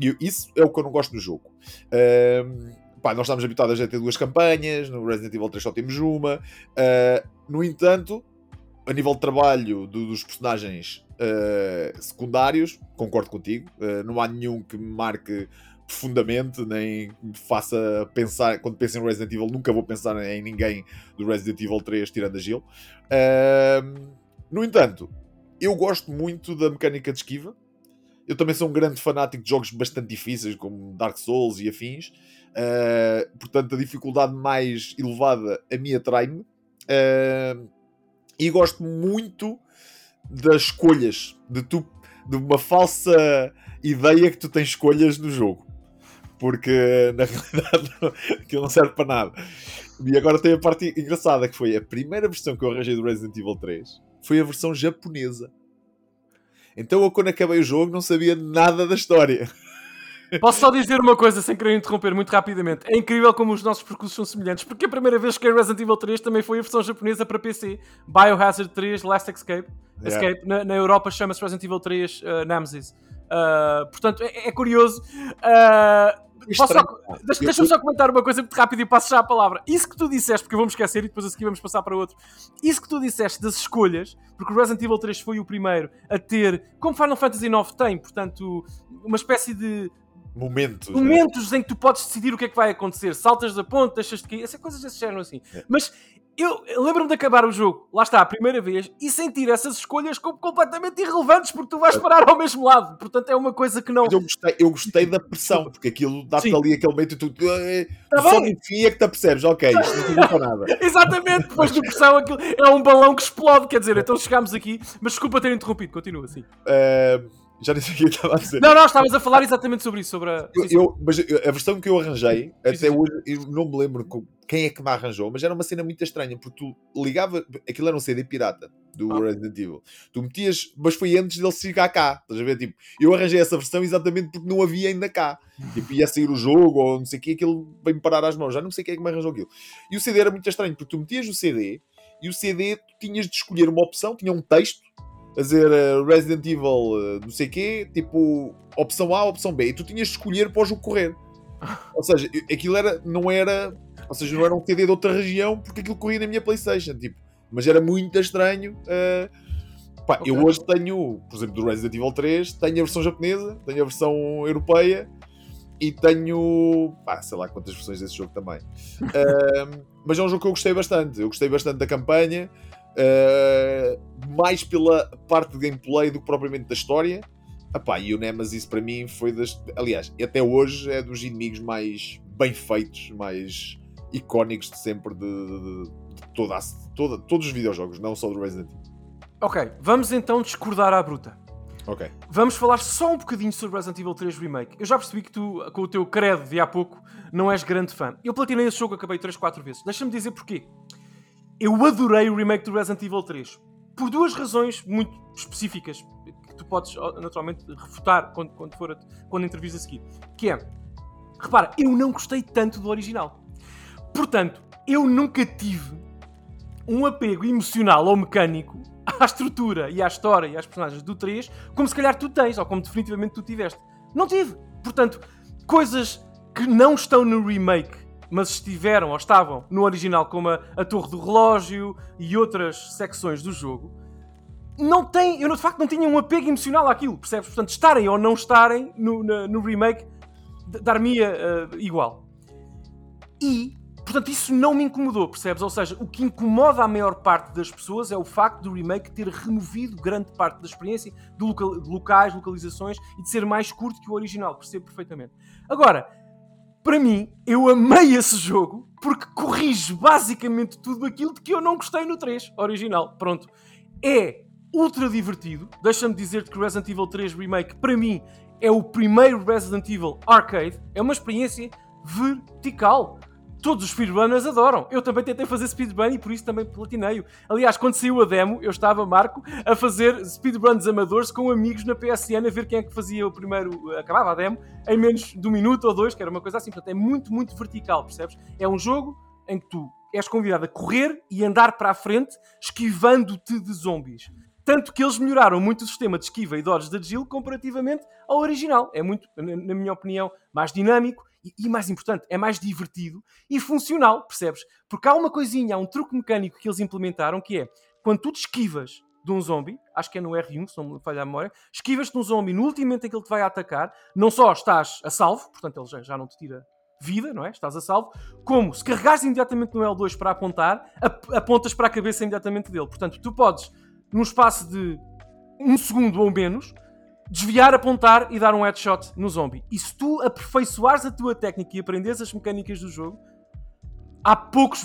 [SPEAKER 2] E isso é o que eu não gosto do jogo. Um, pá, nós estamos habituados a ter duas campanhas, no Resident Evil 3 só temos uma. Uh, no entanto, a nível de trabalho do, dos personagens uh, secundários, concordo contigo. Uh, não há nenhum que me marque profundamente, nem me faça pensar. Quando penso em Resident Evil, nunca vou pensar em ninguém do Resident Evil 3 tirando a Jill. Uh, no entanto, eu gosto muito da mecânica de esquiva. Eu também sou um grande fanático de jogos bastante difíceis, como Dark Souls e afins. Uh, portanto, a dificuldade mais elevada a mim atrai-me. Uh, e gosto muito das escolhas, de tu de uma falsa ideia que tu tens escolhas no jogo. Porque na realidade aquilo não serve para nada. E agora tem a parte engraçada que foi a primeira versão que eu arranjei do Resident Evil 3 foi a versão japonesa. Então eu quando acabei o jogo não sabia nada da história.
[SPEAKER 1] Posso só dizer uma coisa sem querer interromper muito rapidamente. É incrível como os nossos percursos são semelhantes, porque a primeira vez que Resident Evil 3 também foi a versão japonesa para PC. Biohazard 3 Last Escape. Yeah. Escape. Na, na Europa chama-se Resident Evil 3 uh, Nemesis. Uh, portanto, é, é curioso. Uh, só, deixa-me deixa só comentar uma coisa muito rápida e passo já a palavra. Isso que tu disseste, porque vamos esquecer e depois a seguir vamos passar para outro. Isso que tu disseste das escolhas, porque o Resident Evil 3 foi o primeiro a ter, como Final Fantasy IX tem, portanto, uma espécie de
[SPEAKER 2] momentos,
[SPEAKER 1] momentos né? em que tu podes decidir o que é que vai acontecer. Saltas da ponte, deixas de cair, essas coisas desse género assim. É. Mas eu lembro-me de acabar o jogo, lá está, a primeira vez, e sentir essas escolhas como completamente irrelevantes, porque tu vais parar ao mesmo lado. Portanto, é uma coisa que não.
[SPEAKER 2] Mas eu gostei, eu gostei da pressão, porque aquilo dá-te ali aquele meio tu, tu, eh, tá só no fim é que te apercebes, ok, isto não serve para nada.
[SPEAKER 1] Exatamente, depois de pressão, aquilo é um balão que explode. Quer dizer, então chegámos aqui, mas desculpa ter interrompido, continua assim.
[SPEAKER 2] Uh já nem sei o que eu estava a dizer.
[SPEAKER 1] Não, não, estavas a falar exatamente sobre isso. Sobre a...
[SPEAKER 2] Eu, eu, mas a versão que eu arranjei, sim, até sim. hoje, eu não me lembro quem é que me arranjou, mas era uma cena muito estranha, porque tu ligava, aquilo era um CD pirata do ah. Resident Evil. Tu metias, mas foi antes dele chegar cá. Estás a ver? Tipo, eu arranjei essa versão exatamente porque não havia ainda cá. Tipo, ia sair o jogo ou não sei o que, aquilo veio-me parar às mãos. Já não sei quem é que me arranjou aquilo. E o CD era muito estranho, porque tu metias o CD e o CD tu tinhas de escolher uma opção, tinha um texto a dizer uh, Resident Evil uh, não sei quê, tipo opção A, opção B, e tu tinhas de escolher para o jogo correr. Ou seja, aquilo era, não era, ou seja, não era um TD de outra região porque aquilo corria na minha Playstation, tipo, mas era muito estranho. Uh, pá, okay. Eu hoje tenho, por exemplo, do Resident Evil 3, tenho a versão japonesa, tenho a versão europeia e tenho, pá, sei lá quantas versões desse jogo também. Uh, mas é um jogo que eu gostei bastante. Eu gostei bastante da campanha. Uh, mais pela parte de gameplay do que propriamente da história. Epá, e o Nemesis para mim foi das. Aliás, até hoje é dos inimigos mais bem feitos, mais icónicos de sempre de, de, de toda, toda, todos os videojogos, não só do Resident Evil.
[SPEAKER 1] Ok, vamos então discordar à bruta.
[SPEAKER 2] Ok.
[SPEAKER 1] Vamos falar só um bocadinho sobre Resident Evil 3 Remake. Eu já percebi que tu, com o teu credo de há pouco, não és grande fã. Eu platinei esse jogo, acabei 3, 4 vezes. Deixa-me dizer porquê eu adorei o remake do Resident Evil 3 por duas razões muito específicas que tu podes naturalmente refutar quando, quando for a, quando a entrevista a seguir. Que é, repara, eu não gostei tanto do original. Portanto, eu nunca tive um apego emocional ou mecânico à estrutura e à história e às personagens do 3 como se calhar tu tens, ou como definitivamente tu tiveste. Não tive. Portanto, coisas que não estão no remake mas estiveram ou estavam no original, como a, a Torre do Relógio e outras secções do jogo, não tem, eu de facto não tinha um apego emocional àquilo, percebes? Portanto, estarem ou não estarem no, no, no remake dar-me-ia uh, igual. E, portanto, isso não me incomodou, percebes? Ou seja, o que incomoda a maior parte das pessoas é o facto do remake ter removido grande parte da experiência de, local, de locais, localizações e de ser mais curto que o original, percebo perfeitamente. Agora, para mim, eu amei esse jogo porque corrige basicamente tudo aquilo de que eu não gostei no 3 original. Pronto. É ultra divertido. Deixa-me dizer que Resident Evil 3 Remake, para mim, é o primeiro Resident Evil Arcade. É uma experiência vertical todos os speedrunners adoram. Eu também tentei fazer speedrun e por isso também platinei. Aliás, quando saiu a demo, eu estava, Marco, a fazer speedruns amadores com amigos na PSN a ver quem é que fazia o primeiro, acabava a demo, em menos de um minuto ou dois, que era uma coisa assim. Portanto, é muito, muito vertical, percebes? É um jogo em que tu és convidado a correr e andar para a frente, esquivando-te de zombies. Tanto que eles melhoraram muito o sistema de esquiva e dodge da Jill comparativamente ao original. É muito, na minha opinião, mais dinâmico e, e, mais importante, é mais divertido e funcional, percebes? Porque há uma coisinha, há um truque mecânico que eles implementaram que é quando tu te esquivas de um zombie, acho que é no R1, se não me falha a memória, esquivas-te de um zombie no último momento em que ele te vai atacar, não só estás a salvo, portanto ele já, já não te tira vida, não é? Estás a salvo, como se carregares imediatamente no L2 para apontar, ap apontas para a cabeça imediatamente dele. Portanto, tu podes, num espaço de um segundo ou menos, desviar, apontar e dar um headshot no zombie. E se tu aperfeiçoares a tua técnica e aprendes as mecânicas do jogo, há poucos.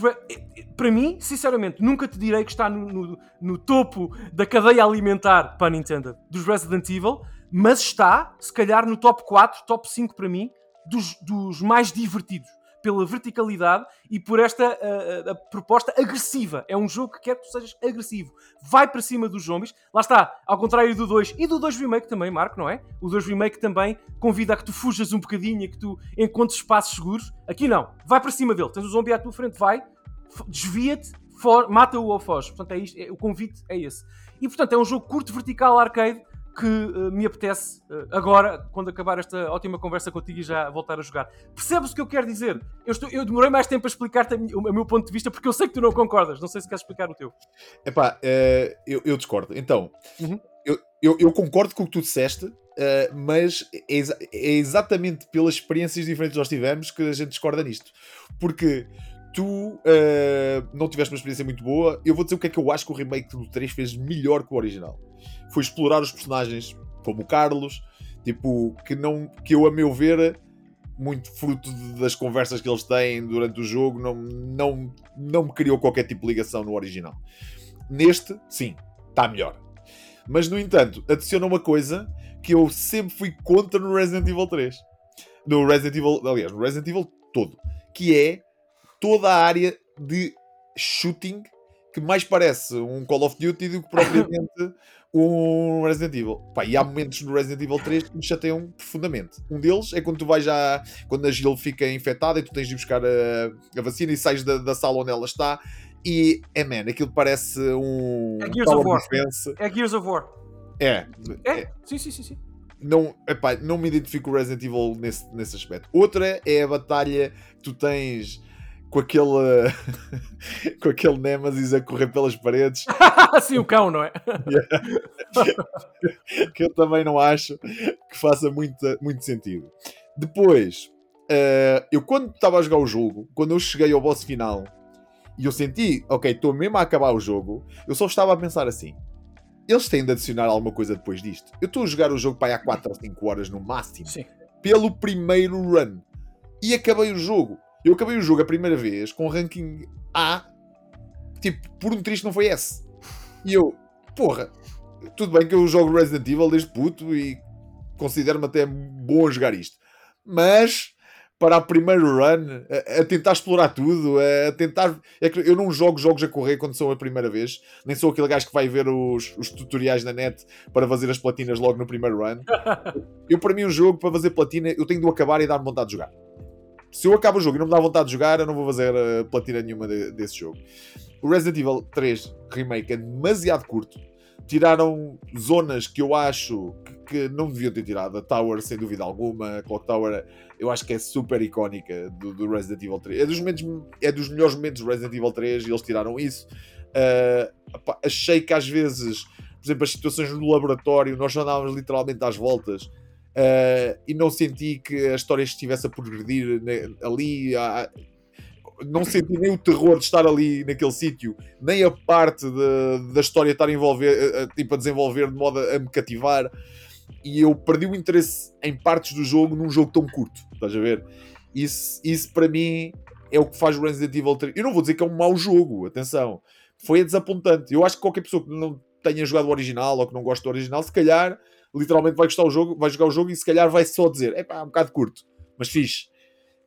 [SPEAKER 1] Para mim, sinceramente, nunca te direi que está no, no, no topo da cadeia alimentar, para Nintendo, dos Resident Evil, mas está, se calhar, no top 4, top 5 para mim, dos, dos mais divertidos pela verticalidade e por esta uh, uh, proposta agressiva. É um jogo que quer que tu sejas agressivo. Vai para cima dos zombies. Lá está, ao contrário do 2 e do 2 Remake também, Marco, não é? O 2 Remake também convida a que tu fujas um bocadinho, a que tu encontres espaços seguros. Aqui não. Vai para cima dele. Tens o zombie à tua frente, vai, desvia-te, mata-o ou foge. Portanto, é isto, é, o convite é esse. E portanto, é um jogo curto, vertical, arcade que uh, me apetece uh, agora, quando acabar esta ótima conversa contigo e já voltar a jogar. Percebes o que eu quero dizer? Eu, estou, eu demorei mais tempo a explicar-te o, o, meu ponto de vista porque eu sei que tu não concordas. Não sei se queres explicar o teu.
[SPEAKER 2] Epá, uh, eu, eu discordo. Então, uhum. eu, eu, eu, concordo com o que tu disseste, mas é, é exatamente pelas experiências diferentes que nós tivemos que a gente discorda nisto. Porque tu uh, não tiveste uma experiência muito boa. Eu vou dizer o que é que eu acho que o remake do 3 fez melhor que o original foi explorar os personagens como o Carlos, tipo, que, não, que eu, a meu ver, muito fruto das conversas que eles têm durante o jogo, não, não, não me criou qualquer tipo de ligação no original. Neste, sim, está melhor. Mas, no entanto, adiciona uma coisa que eu sempre fui contra no Resident Evil 3. No Resident Evil, aliás, no Resident Evil todo. Que é toda a área de shooting que mais parece um Call of Duty do que propriamente um Resident Evil. Pá, e há momentos no Resident Evil 3 que me chateiam profundamente. Um deles é quando tu vais já. Quando a Jill fica infectada e tu tens de buscar a, a vacina e sais da, da, sala onde ela está. E é man, aquilo parece um.
[SPEAKER 1] É Gears of War. Defense. É Gears of War.
[SPEAKER 2] É.
[SPEAKER 1] É? é. Sim, sim, sim, sim.
[SPEAKER 2] Não, epá, não me identifico o Resident Evil nesse, nesse aspecto. Outra é a batalha que tu tens com aquele com aquele Nemesis a correr pelas paredes.
[SPEAKER 1] Sim, o cão, não é?
[SPEAKER 2] que eu também não acho que faça muito, muito sentido. Depois, uh, eu quando estava a jogar o jogo, quando eu cheguei ao boss final e eu senti, ok, estou mesmo a acabar o jogo, eu só estava a pensar assim. Eles têm de adicionar alguma coisa depois disto. Eu estou a jogar o jogo para aí há 4 ou 5 horas no máximo.
[SPEAKER 1] Sim.
[SPEAKER 2] Pelo primeiro run. E acabei o jogo eu acabei o jogo a primeira vez com ranking A, tipo, por um triste não foi S. E eu, porra, tudo bem que eu jogo Resident Evil desde puto e considero-me até bom a jogar isto. Mas para a primeira run, a, a, tentar explorar tudo, a tentar. É que eu não jogo jogos a correr quando sou a primeira vez, nem sou aquele gajo que vai ver os, os tutoriais na net para fazer as platinas logo no primeiro run. eu, para mim, um jogo para fazer platina, eu tenho de o acabar e dar-me vontade de jogar se eu acabo o jogo e não me dá vontade de jogar, eu não vou fazer uh, platina nenhuma de, desse jogo. O Resident Evil 3 Remake é demasiado curto. Tiraram zonas que eu acho que, que não deviam ter tirado. A Tower, sem dúvida alguma. A Clock Tower, eu acho que é super icónica do, do Resident Evil 3. É dos, momentos, é dos melhores momentos do Resident Evil 3 e eles tiraram isso. Uh, achei que às vezes, por exemplo, as situações no laboratório, nós andávamos literalmente às voltas Uh, e não senti que a história estivesse a progredir ali. não senti nem o terror de estar ali naquele sítio, nem a parte de, da história estar a, envolver, a, tipo, a desenvolver de modo a, a me cativar. E eu perdi o interesse em partes do jogo num jogo tão curto. Estás a ver? Isso, isso para mim é o que faz o Resident Evil 3. Eu não vou dizer que é um mau jogo, atenção. Foi desapontante. Eu acho que qualquer pessoa que não tenha jogado o original ou que não goste do original, se calhar literalmente vai gostar o jogo, vai jogar o jogo e se calhar vai só dizer, é pá, um bocado curto, mas fixe.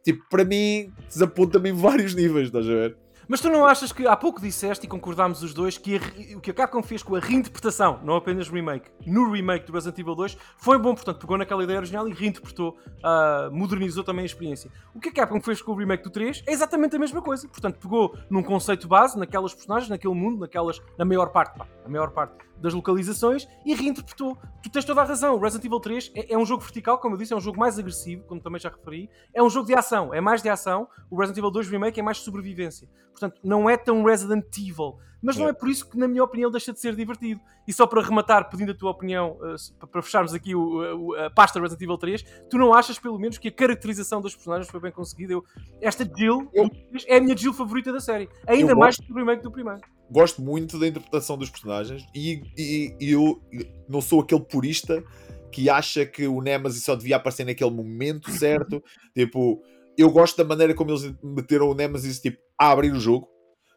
[SPEAKER 2] Tipo, para mim, desaponta-me em vários níveis, estás a ver?
[SPEAKER 1] Mas tu não achas que há pouco disseste e concordámos os dois que a, o que a Capcom fez com a reinterpretação, não apenas remake, no remake do Resident Evil 2 foi bom, portanto pegou naquela ideia original e reinterpretou, uh, modernizou também a experiência. O que a Capcom fez com o remake do 3 é exatamente a mesma coisa, portanto pegou num conceito base, naquelas personagens, naquele mundo, naquelas, na maior parte, pá, a maior parte das localizações e reinterpretou. Tu tens toda a razão. O Resident Evil 3 é, é, um jogo vertical, como eu disse, é um jogo mais agressivo, como também já referi. É um jogo de ação, é mais de ação. O Resident Evil 2 Remake é mais sobrevivência. Portanto, não é tão Resident Evil. Mas não é por isso que, na minha opinião, deixa de ser divertido. E só para rematar, pedindo a tua opinião, uh, para fecharmos aqui o, a pasta Resident Evil 3, tu não achas, pelo menos, que a caracterização dos personagens foi bem conseguida? Eu, esta Jill eu, é a minha Jill favorita da série. Ainda mais do remake do primeiro.
[SPEAKER 2] Gosto muito da interpretação dos personagens e, e, e eu não sou aquele purista que acha que o Nemesis só devia aparecer naquele momento certo. tipo, eu gosto da maneira como eles meteram o Nemesis tipo, a abrir o jogo,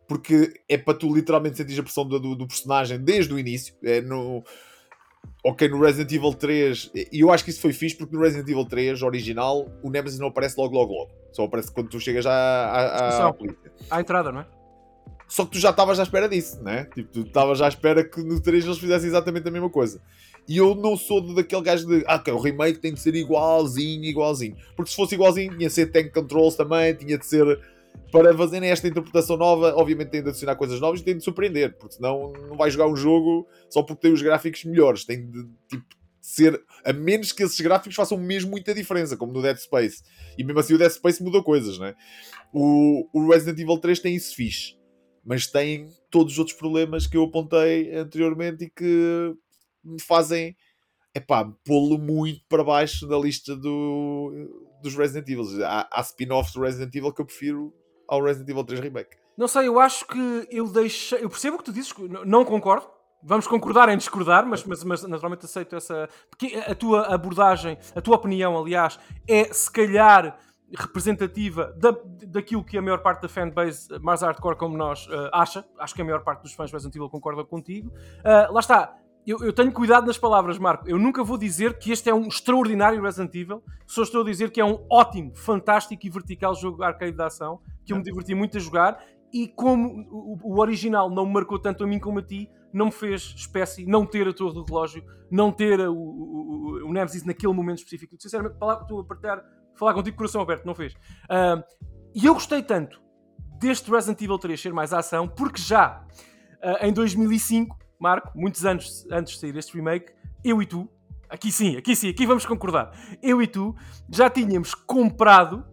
[SPEAKER 2] porque é para tu literalmente sentir a pressão do, do, do personagem desde o início. É no, ok, no Resident Evil 3, e eu acho que isso foi fixe porque no Resident Evil 3 original o Nemesis não aparece logo, logo, logo. Só aparece quando tu chegas à, à, à polícia.
[SPEAKER 1] À entrada, não é?
[SPEAKER 2] Só que tu já estavas à espera disso, né? Tipo, tu estavas à espera que no 3 eles fizessem exatamente a mesma coisa. E eu não sou daquele gajo de ah, que o remake tem de ser igualzinho, igualzinho. Porque se fosse igualzinho, tinha de ser tank controls também, tinha de ser. Para fazerem esta interpretação nova, obviamente tem de adicionar coisas novas e tem de surpreender, porque senão não vai jogar um jogo só porque tem os gráficos melhores. Tem de tipo, ser. A menos que esses gráficos façam mesmo muita diferença, como no Dead Space. E mesmo assim o Dead Space mudou coisas, né? O, o Resident Evil 3 tem isso fixe, mas tem todos os outros problemas que eu apontei anteriormente e que me fazem epá, pô-lo muito para baixo da lista do, dos Resident Evil. Há, há spin-offs do Resident Evil que eu prefiro ao Resident Evil 3 Remake.
[SPEAKER 1] Não sei, eu acho que eu deixei. Eu percebo o que tu dizes, não concordo. Vamos concordar em discordar, mas, mas, mas naturalmente aceito essa. Porque a tua abordagem, a tua opinião, aliás, é se calhar representativa da, daquilo que a maior parte da fanbase mais hardcore como nós uh, acha. Acho que a maior parte dos fãs Resident Evil concorda contigo. Uh, lá está eu, eu, tenho cuidado nas palavras, Marco. Eu nunca vou dizer que este é um extraordinário Resident Evil, só estou a dizer que é um ótimo, fantástico e vertical jogo arcade de ação, que eu me diverti muito a jogar, e como o, o original não me marcou tanto a mim como a ti, não me fez espécie não ter a torre do relógio, não ter o, o, o, Nemesis naquele momento específico. Sinceramente, estou a partilhar, falar contigo coração aberto, não fez. Uh, e eu gostei tanto deste Resident Evil 3 ser mais ação, porque já uh, em 2005 Marco, muitos anos antes de sair este remake, eu e tu, aqui sim, aqui sim, aqui vamos concordar, eu e tu já tínhamos comprado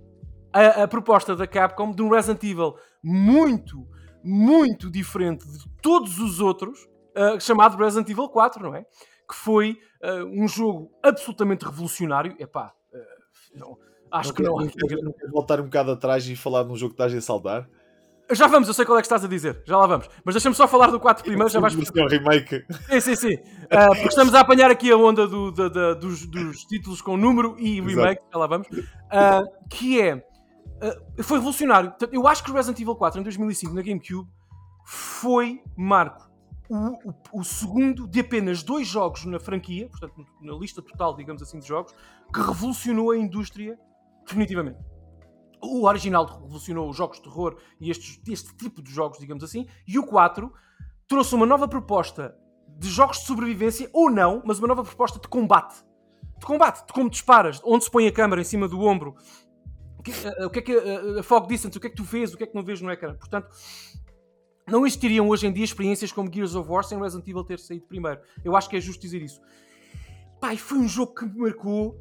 [SPEAKER 1] a, a proposta da Capcom de um Resident Evil muito, muito diferente de todos os outros, uh, chamado Resident Evil 4, não é? Que foi uh, um jogo absolutamente revolucionário. Epá, uh, não, acho não que não. Não
[SPEAKER 2] quero voltar um bocado atrás e falar de um jogo que estás a saudar?
[SPEAKER 1] Já vamos, eu sei qual é que estás a dizer. Já lá vamos. Mas deixa-me só falar do 4 primeiro. Já vais...
[SPEAKER 2] remake.
[SPEAKER 1] Sim, sim, sim. Uh, porque estamos a apanhar aqui a onda do, do, do, dos, dos, títulos com número e remake. Exato. Já lá vamos. Uh, que é. Uh, foi revolucionário. Eu acho que o Resident Evil 4 em 2005 na GameCube foi, Marco, o, o, o, segundo de apenas dois jogos na franquia, portanto, na lista total, digamos assim, de jogos, que revolucionou a indústria definitivamente o original revolucionou os jogos de terror e este tipo de jogos, digamos assim, e o 4 trouxe uma nova proposta de jogos de sobrevivência, ou não, mas uma nova proposta de combate. De combate, de como disparas, onde se põe a câmera em cima do ombro, o que, uh, o que é que uh, a fog distance, o que é que tu vês, o que é que não vês no ecrã. Portanto, não existiriam hoje em dia experiências como Gears of War sem Resident Evil ter saído primeiro. Eu acho que é justo dizer isso. Pai, foi um jogo que me marcou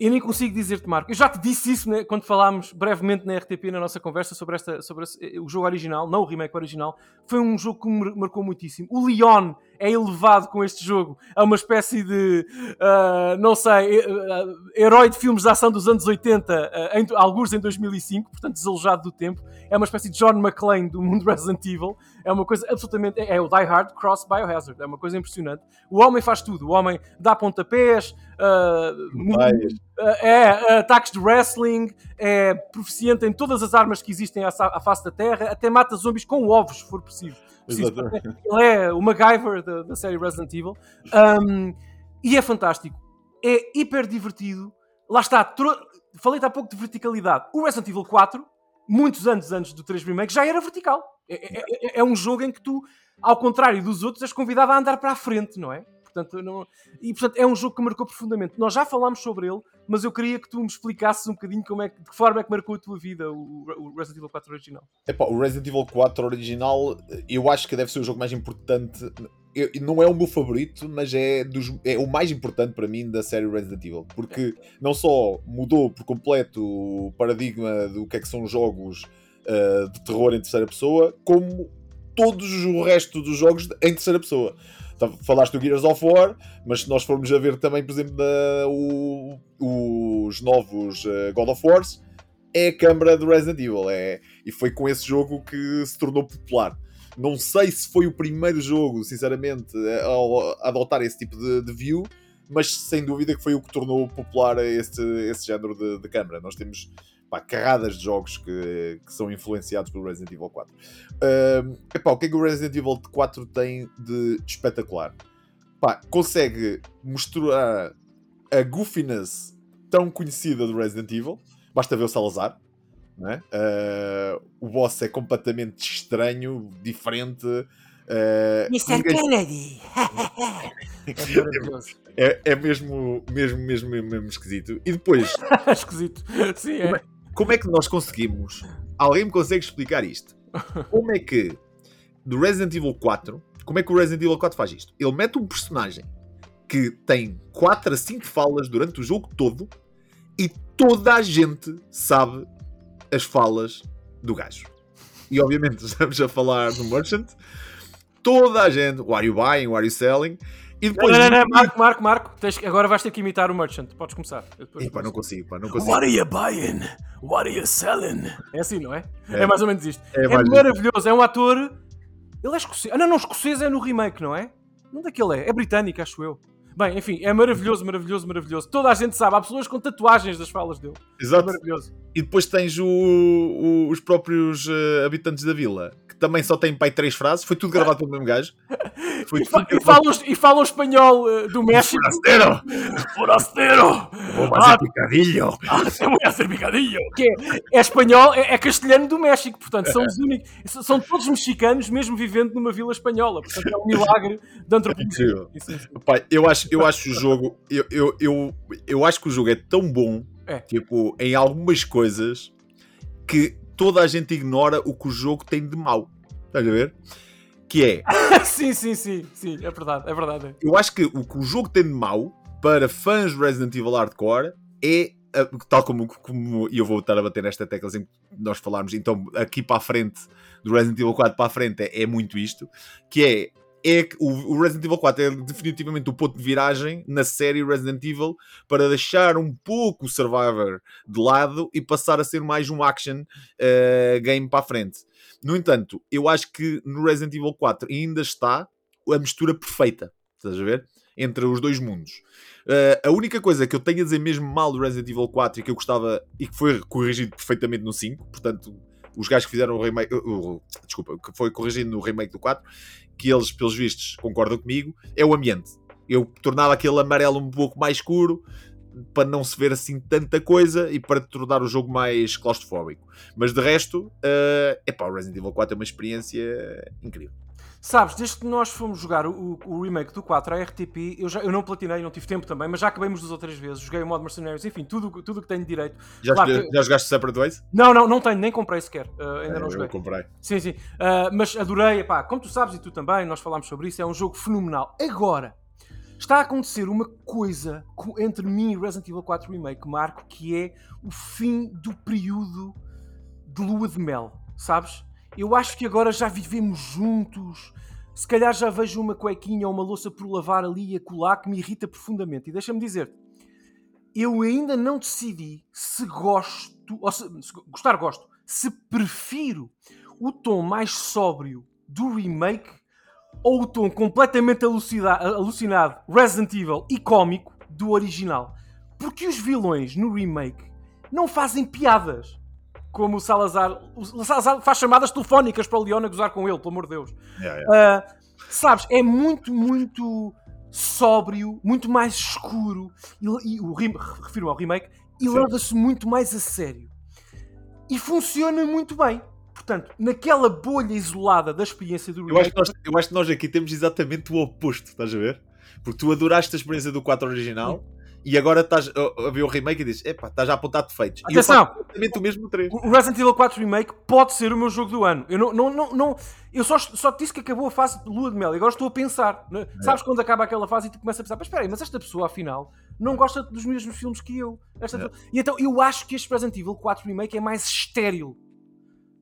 [SPEAKER 1] eu nem consigo dizer-te, Marco. Eu já te disse isso né, quando falámos brevemente na RTP, na nossa conversa sobre, esta, sobre o jogo original, não o remake original. Foi um jogo que me marcou muitíssimo. O Leon é elevado com este jogo a uma espécie de, uh, não sei, uh, herói de filmes de ação dos anos 80, uh, em, alguns em 2005, portanto desalojado do tempo. É uma espécie de John McClane do mundo Resident Evil. É uma coisa absolutamente. É, é o Die Hard Cross Biohazard. É uma coisa impressionante. O homem faz tudo. O homem dá pontapés, é ataques de wrestling, é proficiente em todas as armas que existem à, face da Terra, até mata zombies com ovos, se for preciso. Ele é o MacGyver da, da série Resident Evil. Um, e é fantástico. É hiper divertido. Lá está. Tro... Falei-te há pouco de verticalidade. O Resident Evil 4, muitos anos antes do 3 Remake, já era vertical. É, é, é, é um jogo em que tu, ao contrário dos outros, és convidado a andar para a frente, não é? Portanto, não... E portanto é um jogo que marcou profundamente. Nós já falámos sobre ele, mas eu queria que tu me explicasses um bocadinho como é, de que forma é que marcou a tua vida o, o Resident Evil 4 original.
[SPEAKER 2] Epá, o Resident Evil 4 original, eu acho que deve ser o jogo mais importante. Eu, não é o meu favorito, mas é, dos, é o mais importante para mim da série Resident Evil. Porque não só mudou por completo o paradigma do que é que são jogos uh, de terror em terceira pessoa, como todos o resto dos jogos em terceira pessoa. Tá, falaste do Gears of War, mas se nós formos a ver também, por exemplo, o, os novos uh, God of Wars, é a câmara do Resident Evil. É, e foi com esse jogo que se tornou popular. Não sei se foi o primeiro jogo, sinceramente, a, a adotar esse tipo de, de, view, mas sem dúvida que foi o que tornou popular esse, esse género de, de câmara. Nós temos pá, carradas de jogos que, que são influenciados pelo Resident Evil 4. Uh, epá, o que é que o Resident Evil 4 tem de espetacular? Pá, consegue misturar a goofiness tão conhecida do Resident Evil, basta ver o Salazar. É? Uh, o boss é completamente estranho, diferente. Uh,
[SPEAKER 3] Mr. Ninguém... Kennedy!
[SPEAKER 1] é.
[SPEAKER 2] É, é mesmo, mesmo, mesmo, mesmo esquisito. E depois.
[SPEAKER 1] esquisito. Sim,
[SPEAKER 2] é. Como é que nós conseguimos? Alguém me consegue explicar isto? Como é que do Resident Evil 4, como é que o Resident Evil 4 faz isto? Ele mete um personagem que tem 4 a 5 falas durante o jogo todo e toda a gente sabe as falas do gajo. E obviamente estamos a falar do Merchant. Toda a gente, what are you buying, what are you selling?
[SPEAKER 1] E depois. Não, não, não, Marco, Marco, Marco, tens, agora vais ter que imitar o Merchant. Podes começar.
[SPEAKER 2] Epá, não consigo, pá, não consigo.
[SPEAKER 3] What are you buying? What are you selling?
[SPEAKER 1] É assim, não é? É, é mais ou menos isto. É, é maravilhoso. É um ator. Ele é escocês. Ah, não, não, escocês é no remake, não é? Onde é que ele é? É britânico, acho eu. Bem, enfim, é maravilhoso, maravilhoso, maravilhoso. Toda a gente sabe, há pessoas com tatuagens das falas dele.
[SPEAKER 2] Exato.
[SPEAKER 1] É maravilhoso.
[SPEAKER 2] E depois tens o, o, os próprios uh, habitantes da vila, que também só têm pai três frases, foi tudo gravado pelo mesmo gajo.
[SPEAKER 1] Foi e, fa e, falam, e falam espanhol uh, do México.
[SPEAKER 3] Forasteiro! Forasteiro!
[SPEAKER 2] Vou fazer ah, picadilho!
[SPEAKER 3] Ah, eu vou fazer picadilho!
[SPEAKER 1] Que é, é espanhol, é, é, castelhano do México, portanto, são os únicos. São todos mexicanos, mesmo vivendo numa vila espanhola. Portanto, é um milagre de antropologia.
[SPEAKER 2] É Pai, eu acho, eu acho o jogo. Eu, eu, eu, eu acho que o jogo é tão bom,
[SPEAKER 1] é.
[SPEAKER 2] tipo, em algumas coisas, que toda a gente ignora o que o jogo tem de mau. Estás a ver? Que
[SPEAKER 1] é. sim, sim, sim, sim, é verdade, é verdade.
[SPEAKER 2] Eu acho que o que o jogo tem de mau para fãs de Resident Evil Hardcore é. Tal como, como eu vou estar a bater nesta tecla que nós falarmos, então aqui para a frente, do Resident Evil 4 para a frente, é, é muito isto: que é é que o Resident Evil 4 é definitivamente o ponto de viragem na série Resident Evil para deixar um pouco o Survivor de lado e passar a ser mais um action uh, game para a frente. No entanto, eu acho que no Resident Evil 4 ainda está a mistura perfeita, estás a ver? Entre os dois mundos. Uh, a única coisa que eu tenho a dizer mesmo mal do Resident Evil 4 e que eu gostava e que foi corrigido perfeitamente no 5, portanto, os gajos que fizeram o remake, uh, uh, desculpa, que foi corrigido no remake do 4, que eles, pelos vistos, concordam comigo, é o ambiente. Eu tornava aquele amarelo um pouco mais escuro, para não se ver assim tanta coisa e para tornar o jogo mais claustrofóbico. Mas de resto, uh, epá, o Resident Evil 4 é uma experiência incrível.
[SPEAKER 1] Sabes, desde que nós fomos jogar o, o remake do 4 à RTP, eu, já, eu não platinei, não tive tempo também, mas já acabamos duas outras vezes. Joguei o modo Mercenaries, enfim, tudo o tudo que tenho direito.
[SPEAKER 2] Já, claro, que... já jogaste Separate Ways?
[SPEAKER 1] Não, não, não tenho, nem comprei sequer. Uh, ainda
[SPEAKER 2] é,
[SPEAKER 1] não joguei.
[SPEAKER 2] Eu comprei.
[SPEAKER 1] Sim, sim. Uh, mas adorei, epá, como tu sabes e tu também, nós falámos sobre isso, é um jogo fenomenal. Agora, está a acontecer uma coisa entre mim e Resident Evil 4 Remake, Marco, que é o fim do período de lua de mel, sabes? Eu acho que agora já vivemos juntos. Se calhar já vejo uma cuequinha ou uma louça por lavar ali e acolá que me irrita profundamente. E deixa-me dizer eu ainda não decidi se gosto, ou se, se gostar gosto, se prefiro o tom mais sóbrio do remake ou o tom completamente alucinado, Resident Evil e cómico do original. Porque os vilões no remake não fazem piadas. Como o Salazar. O Salazar faz chamadas telefónicas para o Leon a gozar com ele, pelo amor de Deus.
[SPEAKER 2] Yeah, yeah. Uh,
[SPEAKER 1] sabes, é muito, muito sóbrio, muito mais escuro. E, e o refiro ao remake, e leva-se muito mais a sério. E funciona muito bem. Portanto, naquela bolha isolada da experiência do
[SPEAKER 2] remake. Eu acho, que nós, eu acho que nós aqui temos exatamente o oposto, estás a ver? Porque tu adoraste a experiência do 4 original e agora estás a ver o remake e dizes: epá, estás a apontar defeitos.
[SPEAKER 1] Atenção!
[SPEAKER 2] E exatamente o mesmo 3.
[SPEAKER 1] O Resident Evil 4 Remake pode ser o meu jogo do ano. Eu, não, não, não, não eu só, só te disse que acabou a fase de lua de mel e agora estou a pensar. Né? É. Sabes quando acaba aquela fase e tu começas a pensar: mas espera aí, mas esta pessoa afinal não gosta dos mesmos filmes que eu. Esta é. E então eu acho que este Resident Evil 4 Remake é mais estéril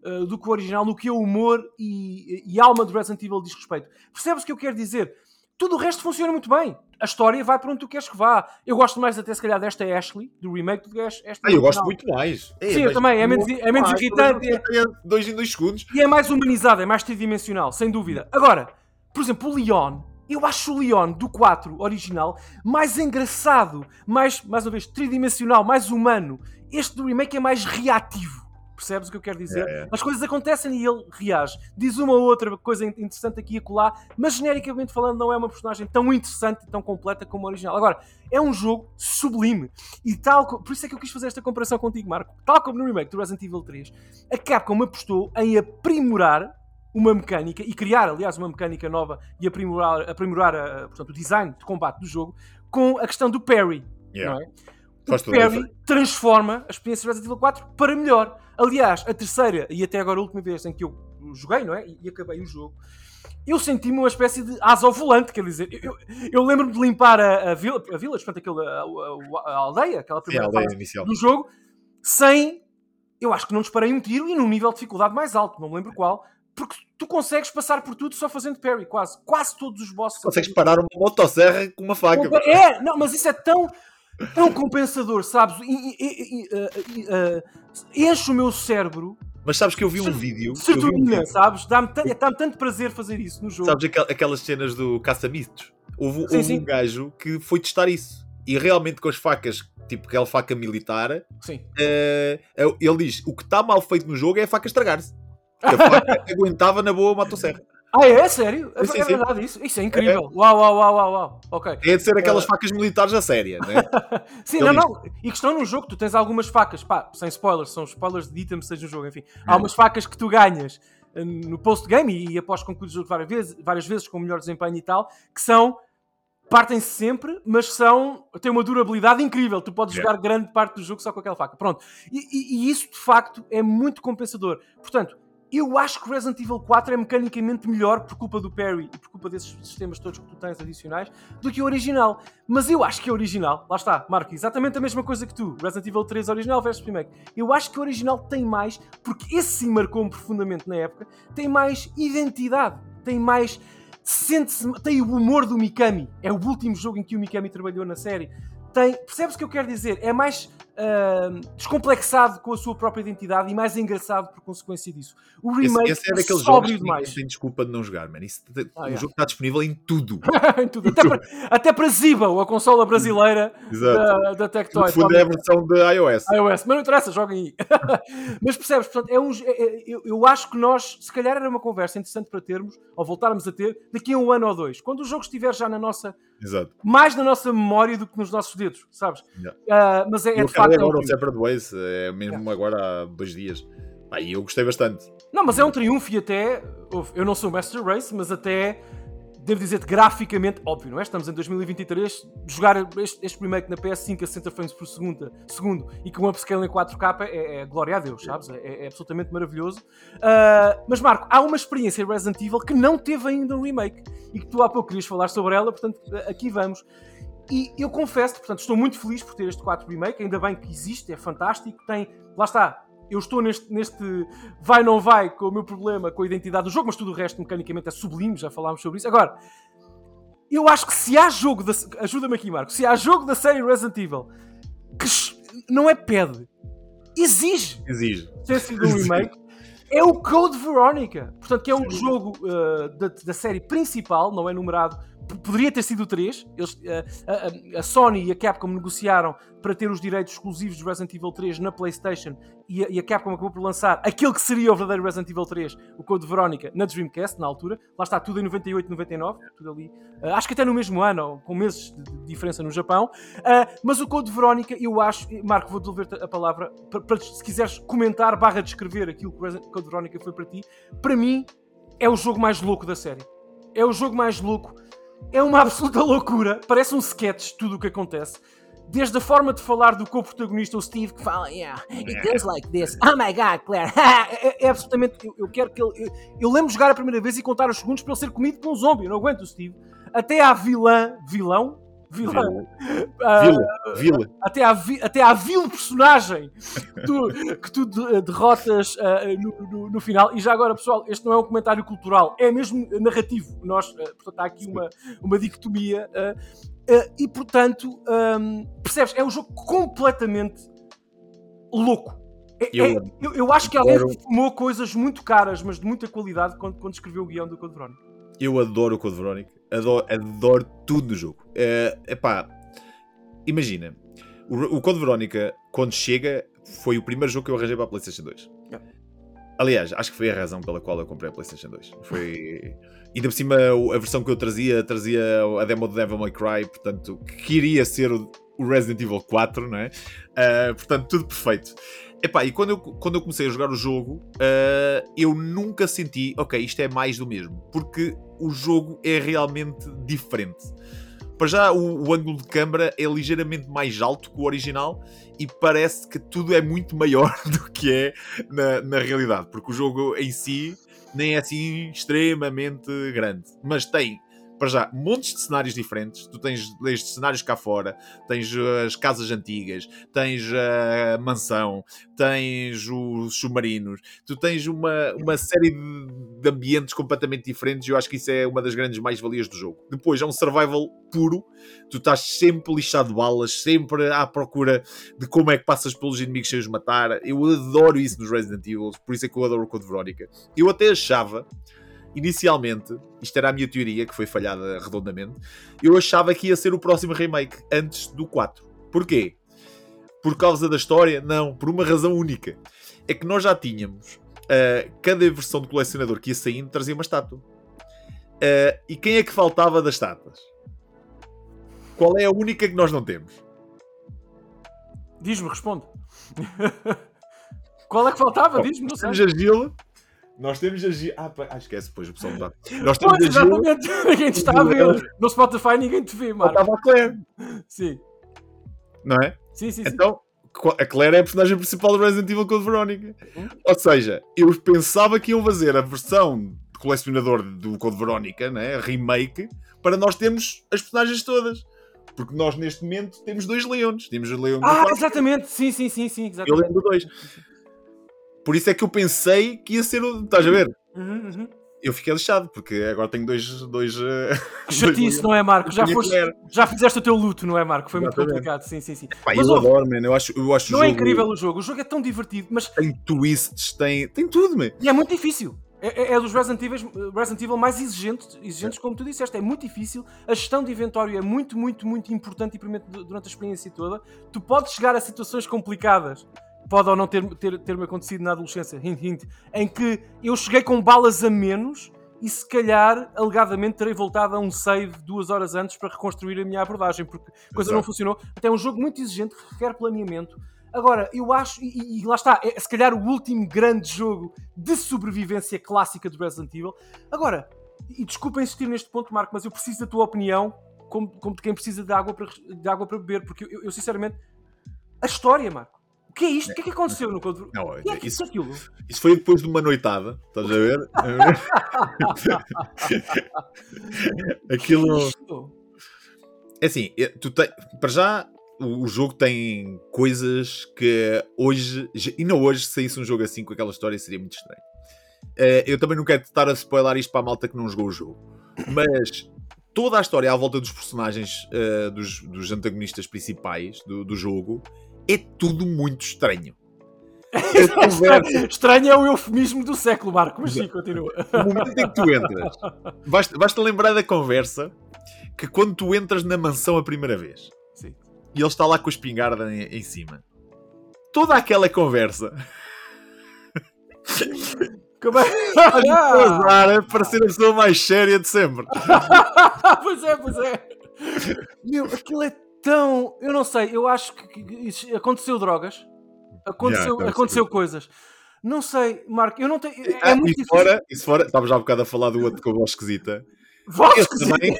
[SPEAKER 1] uh, do que o original, no que o humor e, e alma do Resident Evil diz respeito. Percebes o que eu quero dizer? Tudo o resto funciona muito bem. A história vai para onde tu queres que vá. Eu gosto mais até, se calhar, desta Ashley, do remake, do que esta.
[SPEAKER 2] Ah, eu gosto muito mais.
[SPEAKER 1] É, Sim, eu também. É menos, é menos irritante. É...
[SPEAKER 2] Dois em dois segundos.
[SPEAKER 1] E é mais humanizado, é mais tridimensional, sem dúvida. Agora, por exemplo, o Leon eu acho o Leon do 4 original mais engraçado, mais, mais uma vez, tridimensional, mais humano. Este do remake é mais reativo. Percebes o que eu quero dizer?
[SPEAKER 2] É, é.
[SPEAKER 1] As coisas acontecem e ele reage. Diz uma ou outra coisa interessante aqui e acolá, mas genericamente falando, não é uma personagem tão interessante e tão completa como o original. Agora, é um jogo sublime. E tal, por isso é que eu quis fazer esta comparação contigo, Marco. Tal como no remake do Resident Evil 3, a Capcom apostou em aprimorar uma mecânica e criar, aliás, uma mecânica nova e aprimorar, aprimorar a- portanto, o design de combate do jogo com a questão do parry.
[SPEAKER 2] Yeah.
[SPEAKER 1] Não é? O
[SPEAKER 2] efeito.
[SPEAKER 1] transforma a experiência de Resident Evil 4 para melhor. Aliás, a terceira e até agora a última vez em que eu joguei, não é? E, acabei o jogo, eu senti-me uma espécie de asa ao volante, quer dizer, eu, eu- lembro-me de limpar a, a vila, a vila, portanto, aquele, a, a- a aldeia, aquela
[SPEAKER 2] Sim,
[SPEAKER 1] primeira
[SPEAKER 2] aldeia
[SPEAKER 1] fase
[SPEAKER 2] inicial.
[SPEAKER 1] do jogo, sem. Eu acho que não disparei um tiro e num nível de dificuldade mais alto, não me lembro qual, porque tu consegues passar por tudo só fazendo parry, quase. Quase todos os bosses.
[SPEAKER 2] Consegues parar uma motosserra com uma faca.
[SPEAKER 1] É, não, mas isso é tão, tão compensador, sabes? E, e- e- uh, uh, enche o meu cérebro
[SPEAKER 2] Mas sabes que eu vi um vídeo. vi um
[SPEAKER 1] sabes? Dá-me dá-me tanto prazer fazer isso no jogo.
[SPEAKER 2] Sabes aquel- aquelas cenas do caça-mitos? Houve,
[SPEAKER 1] Sim,
[SPEAKER 2] houve
[SPEAKER 1] sim.
[SPEAKER 2] um gajo que foi testar isso. E realmente com as facas, tipo aquela faca militar,
[SPEAKER 1] Sim.
[SPEAKER 2] eh, ele diz: o que está mal feito no jogo é a faca estragar-se. A faca aguentava na boa a motosserra.
[SPEAKER 1] Ah, é? Sério? É,
[SPEAKER 2] Sim,
[SPEAKER 1] é
[SPEAKER 2] sim.
[SPEAKER 1] verdade isso? Isso é incrível. Uau, uau, uau, uau, uau. Ok.
[SPEAKER 2] É de ser aquelas
[SPEAKER 1] Eh,
[SPEAKER 2] facas militares a séria, né?
[SPEAKER 1] Sim,
[SPEAKER 2] Ele
[SPEAKER 1] não,
[SPEAKER 2] diz-
[SPEAKER 1] não. E questão no jogo, tu tens algumas facas, pá, sem spoilers, são spoilers de itens seja no jogo, enfim. Há
[SPEAKER 2] É.
[SPEAKER 1] umas facas que tu ganhas eh, no post-game e, e após concluir o jogo várias vezes, várias vezes com melhor desempenho e tal, que são. Partem-se sempre, mas são. têm uma durabilidade incrível. Tu podes
[SPEAKER 2] Yeah.
[SPEAKER 1] jogar grande parte do jogo só com aquela faca. Pronto. E, e- e isso de facto é muito compensador. Portanto, eu acho que Resident Evil 4 é mecanicamente melhor por culpa do parry e por culpa desses sistemas todos que tu tens adicionais do que o original. Mas eu acho que o original, lá está, Marco, exatamente a mesma coisa que tu, Resident Evil 3 original versus remake. Eu acho que o original tem mais, porque esse sim marcou-me profundamente na época, tem mais identidade, tem mais. Sente-se, tem o humor do Mikami. É o último jogo em que o Mikami trabalhou na série. Tem, percebes o que eu quero dizer? É mais descomplexado com a sua própria identidade e mais engraçado por consequência disso. O
[SPEAKER 2] Esse,
[SPEAKER 1] remake
[SPEAKER 2] esse é daqueles jogos que
[SPEAKER 1] demais.
[SPEAKER 2] tem desculpa de não jogar, man. Isso, o
[SPEAKER 1] Ah, yeah.
[SPEAKER 2] jogo está disponível em tudo.
[SPEAKER 1] Em tudo. Até, para, até para Zibo, a consola brasileira da, da Tectoy.
[SPEAKER 2] No fundo é a versão de iOS.
[SPEAKER 1] iOS, mas não interessa, joguem aí. mas percebes, portanto, é um, é- é- eu, eu acho que nós, se calhar era uma conversa interessante para termos, ou voltarmos a ter, daqui a um ano ou dois, quando o jogo estiver já na nossa,
[SPEAKER 2] Exato.
[SPEAKER 1] mais na nossa memória do que nos nossos dedos, sabes?
[SPEAKER 2] Yeah.
[SPEAKER 1] Ah, mas é, é de facto.
[SPEAKER 2] Acabei
[SPEAKER 1] é um
[SPEAKER 2] agora o. Separate Ways, é mesmo agora há dois dias. E eu gostei bastante.
[SPEAKER 1] Não, mas é um triunfo e até. Eu não sou Master Race, mas até. Devo dizer-te graficamente, óbvio, não é? Estamos em 2023, jogar este, este remake na PS5 a 60 frames por segundo, segundo e com um upscale em 4K é, é glória a Deus, sabes? É, é absolutamente maravilhoso. Ah, mas Marco, há uma experiência em Resident Evil que não teve ainda um remake e que tu há pouco querias falar sobre ela, portanto aqui vamos. E eu confesso, portanto, estou muito feliz por ter este 4 remake, ainda bem que existe, é fantástico, tem, lá está, eu estou neste, neste vai não vai com o meu problema com a identidade do jogo, mas tudo o resto mecanicamente é sublime, já falámos sobre isso. Agora, eu acho que se há jogo da ajuda-me aqui, Marco, se há jogo da série Resident Evil que não é pede, exige
[SPEAKER 2] Exige.
[SPEAKER 1] ter sido um remake, é o Code Veronica. Portanto, que é um jogo uh, da, da série principal, não é numerado. Poderia ter sido 3. Eles, a, a- a Sony e a Capcom negociaram para ter os direitos exclusivos de Resident Evil 3 na PlayStation e a, e a Capcom acabou por lançar aquele que seria o verdadeiro Resident Evil 3, o Code Veronica, na Dreamcast, na altura. Lá está, tudo em 98, 99, tudo ali. Uh, acho que até no mesmo ano, com meses de, diferença no Japão. Uh, mas o Code Veronica, eu acho, Marco, vou devolver-te a palavra para, para se quiseres comentar barra descrever aquilo que o Code Veronica foi para ti. Para mim, é o jogo mais louco da série. É o jogo mais louco. É uma absoluta loucura. Parece um sketch tudo o que acontece. Desde a forma de falar do co-protagonista, o Steve, que fala, yeah, it goes like this. Oh my god, Claire. é, é absolutamente. Eu, eu quero que ele. Eu, eu lembro jogar a primeira vez e contar os segundos para ele ser comido por um zombie. Eu não aguento o Steve. Até à vilã. Vilão? Vilã. Ah,
[SPEAKER 2] Vila, vila.
[SPEAKER 1] até à, vi- até à vil personagem que tu, que tu de- derrotas ah, no, no- no final. E já agora, pessoal, este não é um comentário cultural, é mesmo narrativo. Nós, ah, portanto, há aqui uma, uma dicotomia. e, portanto, ahm, percebes? É um jogo completamente louco. É-
[SPEAKER 2] Eu-
[SPEAKER 1] é- eu, eu acho que alguém fumou coisas muito caras, mas de muita qualidade, quando, quando escreveu o guião do Code Verónica.
[SPEAKER 2] Eu adoro o Code Verónica. Adoro, adoro tudo no jogo. É epá, imagina, o, o Code Verónica, quando chega, foi o primeiro jogo que eu arranjei para a PlayStation 2.
[SPEAKER 1] Yeah.
[SPEAKER 2] Aliás, acho que foi a razão pela qual eu comprei a PlayStation 2. Foi. Ainda por cima, a versão que eu trazia, trazia a demo do Devil May Cry, portanto, que queria ser o, o Resident Evil 4, não é? Uh, portanto, tudo perfeito. Epá, e quando eu, quando eu comecei a jogar o jogo, uh, eu nunca senti, ok, isto é mais do mesmo, porque o jogo é realmente diferente. Para já, o, o, ângulo de câmara é ligeiramente mais alto que o original e parece que tudo é muito maior do que é na, na realidade, porque o jogo em si nem é assim extremamente grande, mas tem para já, montes de cenários diferentes. Tu tens desde cenários cá fora, tens uh, as casas antigas, tens a mansão, tens os submarinos, tu tens uma, uma série de, de ambientes completamente diferentes e eu acho que isso é uma das grandes mais-valias do jogo. Depois, é um survival puro, tu estás sempre lixado de balas, sempre à procura de como é que passas pelos inimigos sem os matar. Eu adoro isso nos Resident Evil, por isso é que eu adoro o Code Verónica. Eu até achava inicialmente, isto era a minha teoria, que foi falhada redondamente, eu achava que ia ser o próximo remake antes do 4. Porquê? Por causa da história? Não, por uma razão única. É que nós já tínhamos uh, cada versão de colecionador que ia saindo trazia uma estátua. Uh, e quem é que faltava das estátuas? Qual é a única que nós não temos?
[SPEAKER 1] Diz-me, responde. Qual é que faltava? Diz-me, não
[SPEAKER 2] sei. Temos a Gila, nós temos a Gila. Ah, ah, esquece, depois o pessoal me dá. Nós
[SPEAKER 1] temos pois, a Gila. ninguém te está a ver. No Spotify ninguém te vê, mano.
[SPEAKER 2] Estava a Claire.
[SPEAKER 1] Sim.
[SPEAKER 2] Não é?
[SPEAKER 1] Sim, sim,
[SPEAKER 2] então, sim. a Claire é a personagem principal do Resident Evil Code Verónica. Hum? Ou seja, eu pensava que iam fazer a versão de colecionador do Code Verónica, né? remake, para nós termos as personagens todas. Porque nós neste momento temos dois leões. Temos o leão
[SPEAKER 1] Ah, exatamente. Sim, sim, sim, sim. Exatamente.
[SPEAKER 2] E o leão do 2. Por isso é que eu pensei que ia ser o. Estás a ver?
[SPEAKER 1] Uhum, uhum.
[SPEAKER 2] Eu fiquei lixado, porque agora tenho dois. dois
[SPEAKER 1] que chatice, não é, Marco? Já, foste, já fizeste o teu luto, não é, Marco? Foi Exatamente. muito complicado, sim, sim, sim.
[SPEAKER 2] Pá, mas, eu adoro, mano. Eu acho, eu acho
[SPEAKER 1] não
[SPEAKER 2] é
[SPEAKER 1] jogo... é incrível o jogo, o jogo é tão divertido, mas.
[SPEAKER 2] Tem twists, tem, tem tudo, mano.
[SPEAKER 1] E é muito difícil. É, é, é dos Resident Evil, Resident Evil mais exigentes, exigentes, como tu disseste. É muito difícil. A gestão de inventório é muito, muito, muito importante e durante a experiência toda. Tu podes chegar a situações complicadas pode ou não ter-me ter, ter acontecido na adolescência, hint, hint, em que eu cheguei com balas a menos e se calhar, alegadamente, terei voltado a um save duas horas antes para reconstruir a minha abordagem, porque a coisa Exato. não funcionou. Até é um jogo muito exigente, que requer planeamento. Agora, eu acho, e, e, lá está, é se calhar o último grande jogo de sobrevivência clássica do Resident Evil. Agora, e desculpa insistir neste ponto, Marco, mas eu preciso da tua opinião, como, como de quem precisa de água para, de água para beber, porque eu, eu sinceramente, a história, Marco que é isto? O que é que aconteceu no Code
[SPEAKER 2] Não, é, é isso, aquilo? isso foi depois de uma noitada, estás a ver? aquilo. É assim, é, tu te... para já o jogo tem coisas que hoje, e não hoje, se saísse um jogo assim com aquela história seria muito estranho. Eh, eu também não quero estar a spoiler isto para a malta que não jogou o jogo, mas toda a história à volta dos personagens, dos, dos, antagonistas principais do, do jogo, é tudo muito estranho.
[SPEAKER 1] estranho é o eufemismo do século, Marco, mas sim, continua.
[SPEAKER 2] O momento em que tu entras, basta, basta lembrar da conversa que quando tu entras na mansão a primeira vez
[SPEAKER 1] sim.
[SPEAKER 2] e ele está lá com a espingarda em, em cima, toda aquela conversa.
[SPEAKER 1] Como é?
[SPEAKER 2] Ah! para ser a pessoa mais séria de sempre.
[SPEAKER 1] pois é, pois é. Meu, aquilo é então, eu não sei, eu acho que, aconteceu drogas, aconteceu, yeah, aconteceu coisas. Não sei, Marco, eu não tenho. É, é muito
[SPEAKER 2] e difícil. Fora, e fora, estava já há bocado a falar do outro com a voz esquisita.
[SPEAKER 1] Voz
[SPEAKER 2] esse também,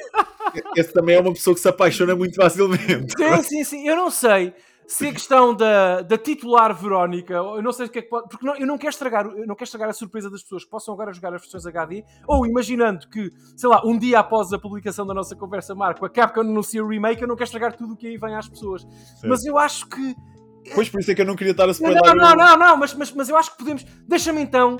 [SPEAKER 2] esse também é uma pessoa que se apaixona muito facilmente.
[SPEAKER 1] Sim, sim, sim. Eu não sei se a questão da, da titular Verónica, eu não sei o que é que pode. Porque não, eu não quero, estragar, eu não quero estragar a surpresa das pessoas que possam agora jogar as versões HD, ou imaginando que, sei lá, um dia após a publicação da nossa conversa, Marco, a Capcom anuncia o remake, eu não quero estragar tudo o que aí vem às pessoas. Sim. Mas eu acho que.
[SPEAKER 2] Pois por isso é que eu não queria estar a spoiler.
[SPEAKER 1] Não, não, não, não, mas, mas, mas eu acho que podemos. Deixa-me então,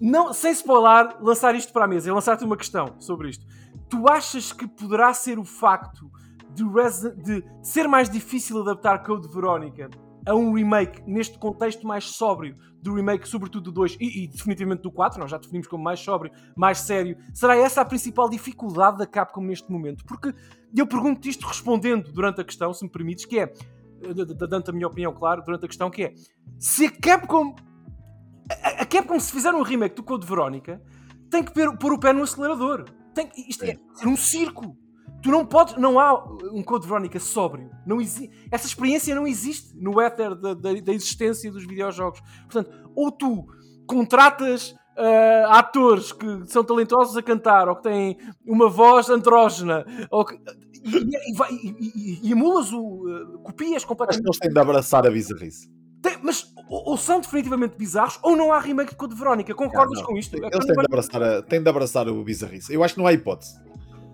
[SPEAKER 1] não, sem spoiler, lançar isto para a mesa e lançar-te uma questão sobre isto. Tu achas que poderá ser o facto de, de, ser mais difícil adaptar Code Verónica a um remake neste contexto mais sóbrio do remake, sobretudo do 2 e, e definitivamente do 4, nós já definimos como mais sóbrio, mais sério, será essa a principal dificuldade da Capcom neste momento? Porque eu pergunto isto respondendo durante a questão, se me permites, que é, dando a minha opinião, claro, durante a questão, que é, se a Capcom, a, a Capcom se fizer um remake do Code Verónica, tem que pôr, o pé no acelerador. Tem, que- isto é ser um circo. Tu não podes, não há um Code Verónica sóbrio. Não essa experiência não existe no éter da, da, da existência dos videojogos. Portanto, ou tu contratas ah, atores que são talentosos a cantar ou que têm uma voz andrógena ou que, e, e, vai- e- e- emulas o. ah, copias completamente.
[SPEAKER 2] eles têm de abraçar a bizarrice.
[SPEAKER 1] Tem- mas ou, ou são definitivamente bizarros ou não há remake de Code Verónica. Concordas
[SPEAKER 2] Não,
[SPEAKER 1] com isto? É
[SPEAKER 2] Eles
[SPEAKER 1] não
[SPEAKER 2] têm de, abraçar a, têm de abraçar o bizarrice. Eu acho que não há hipótese.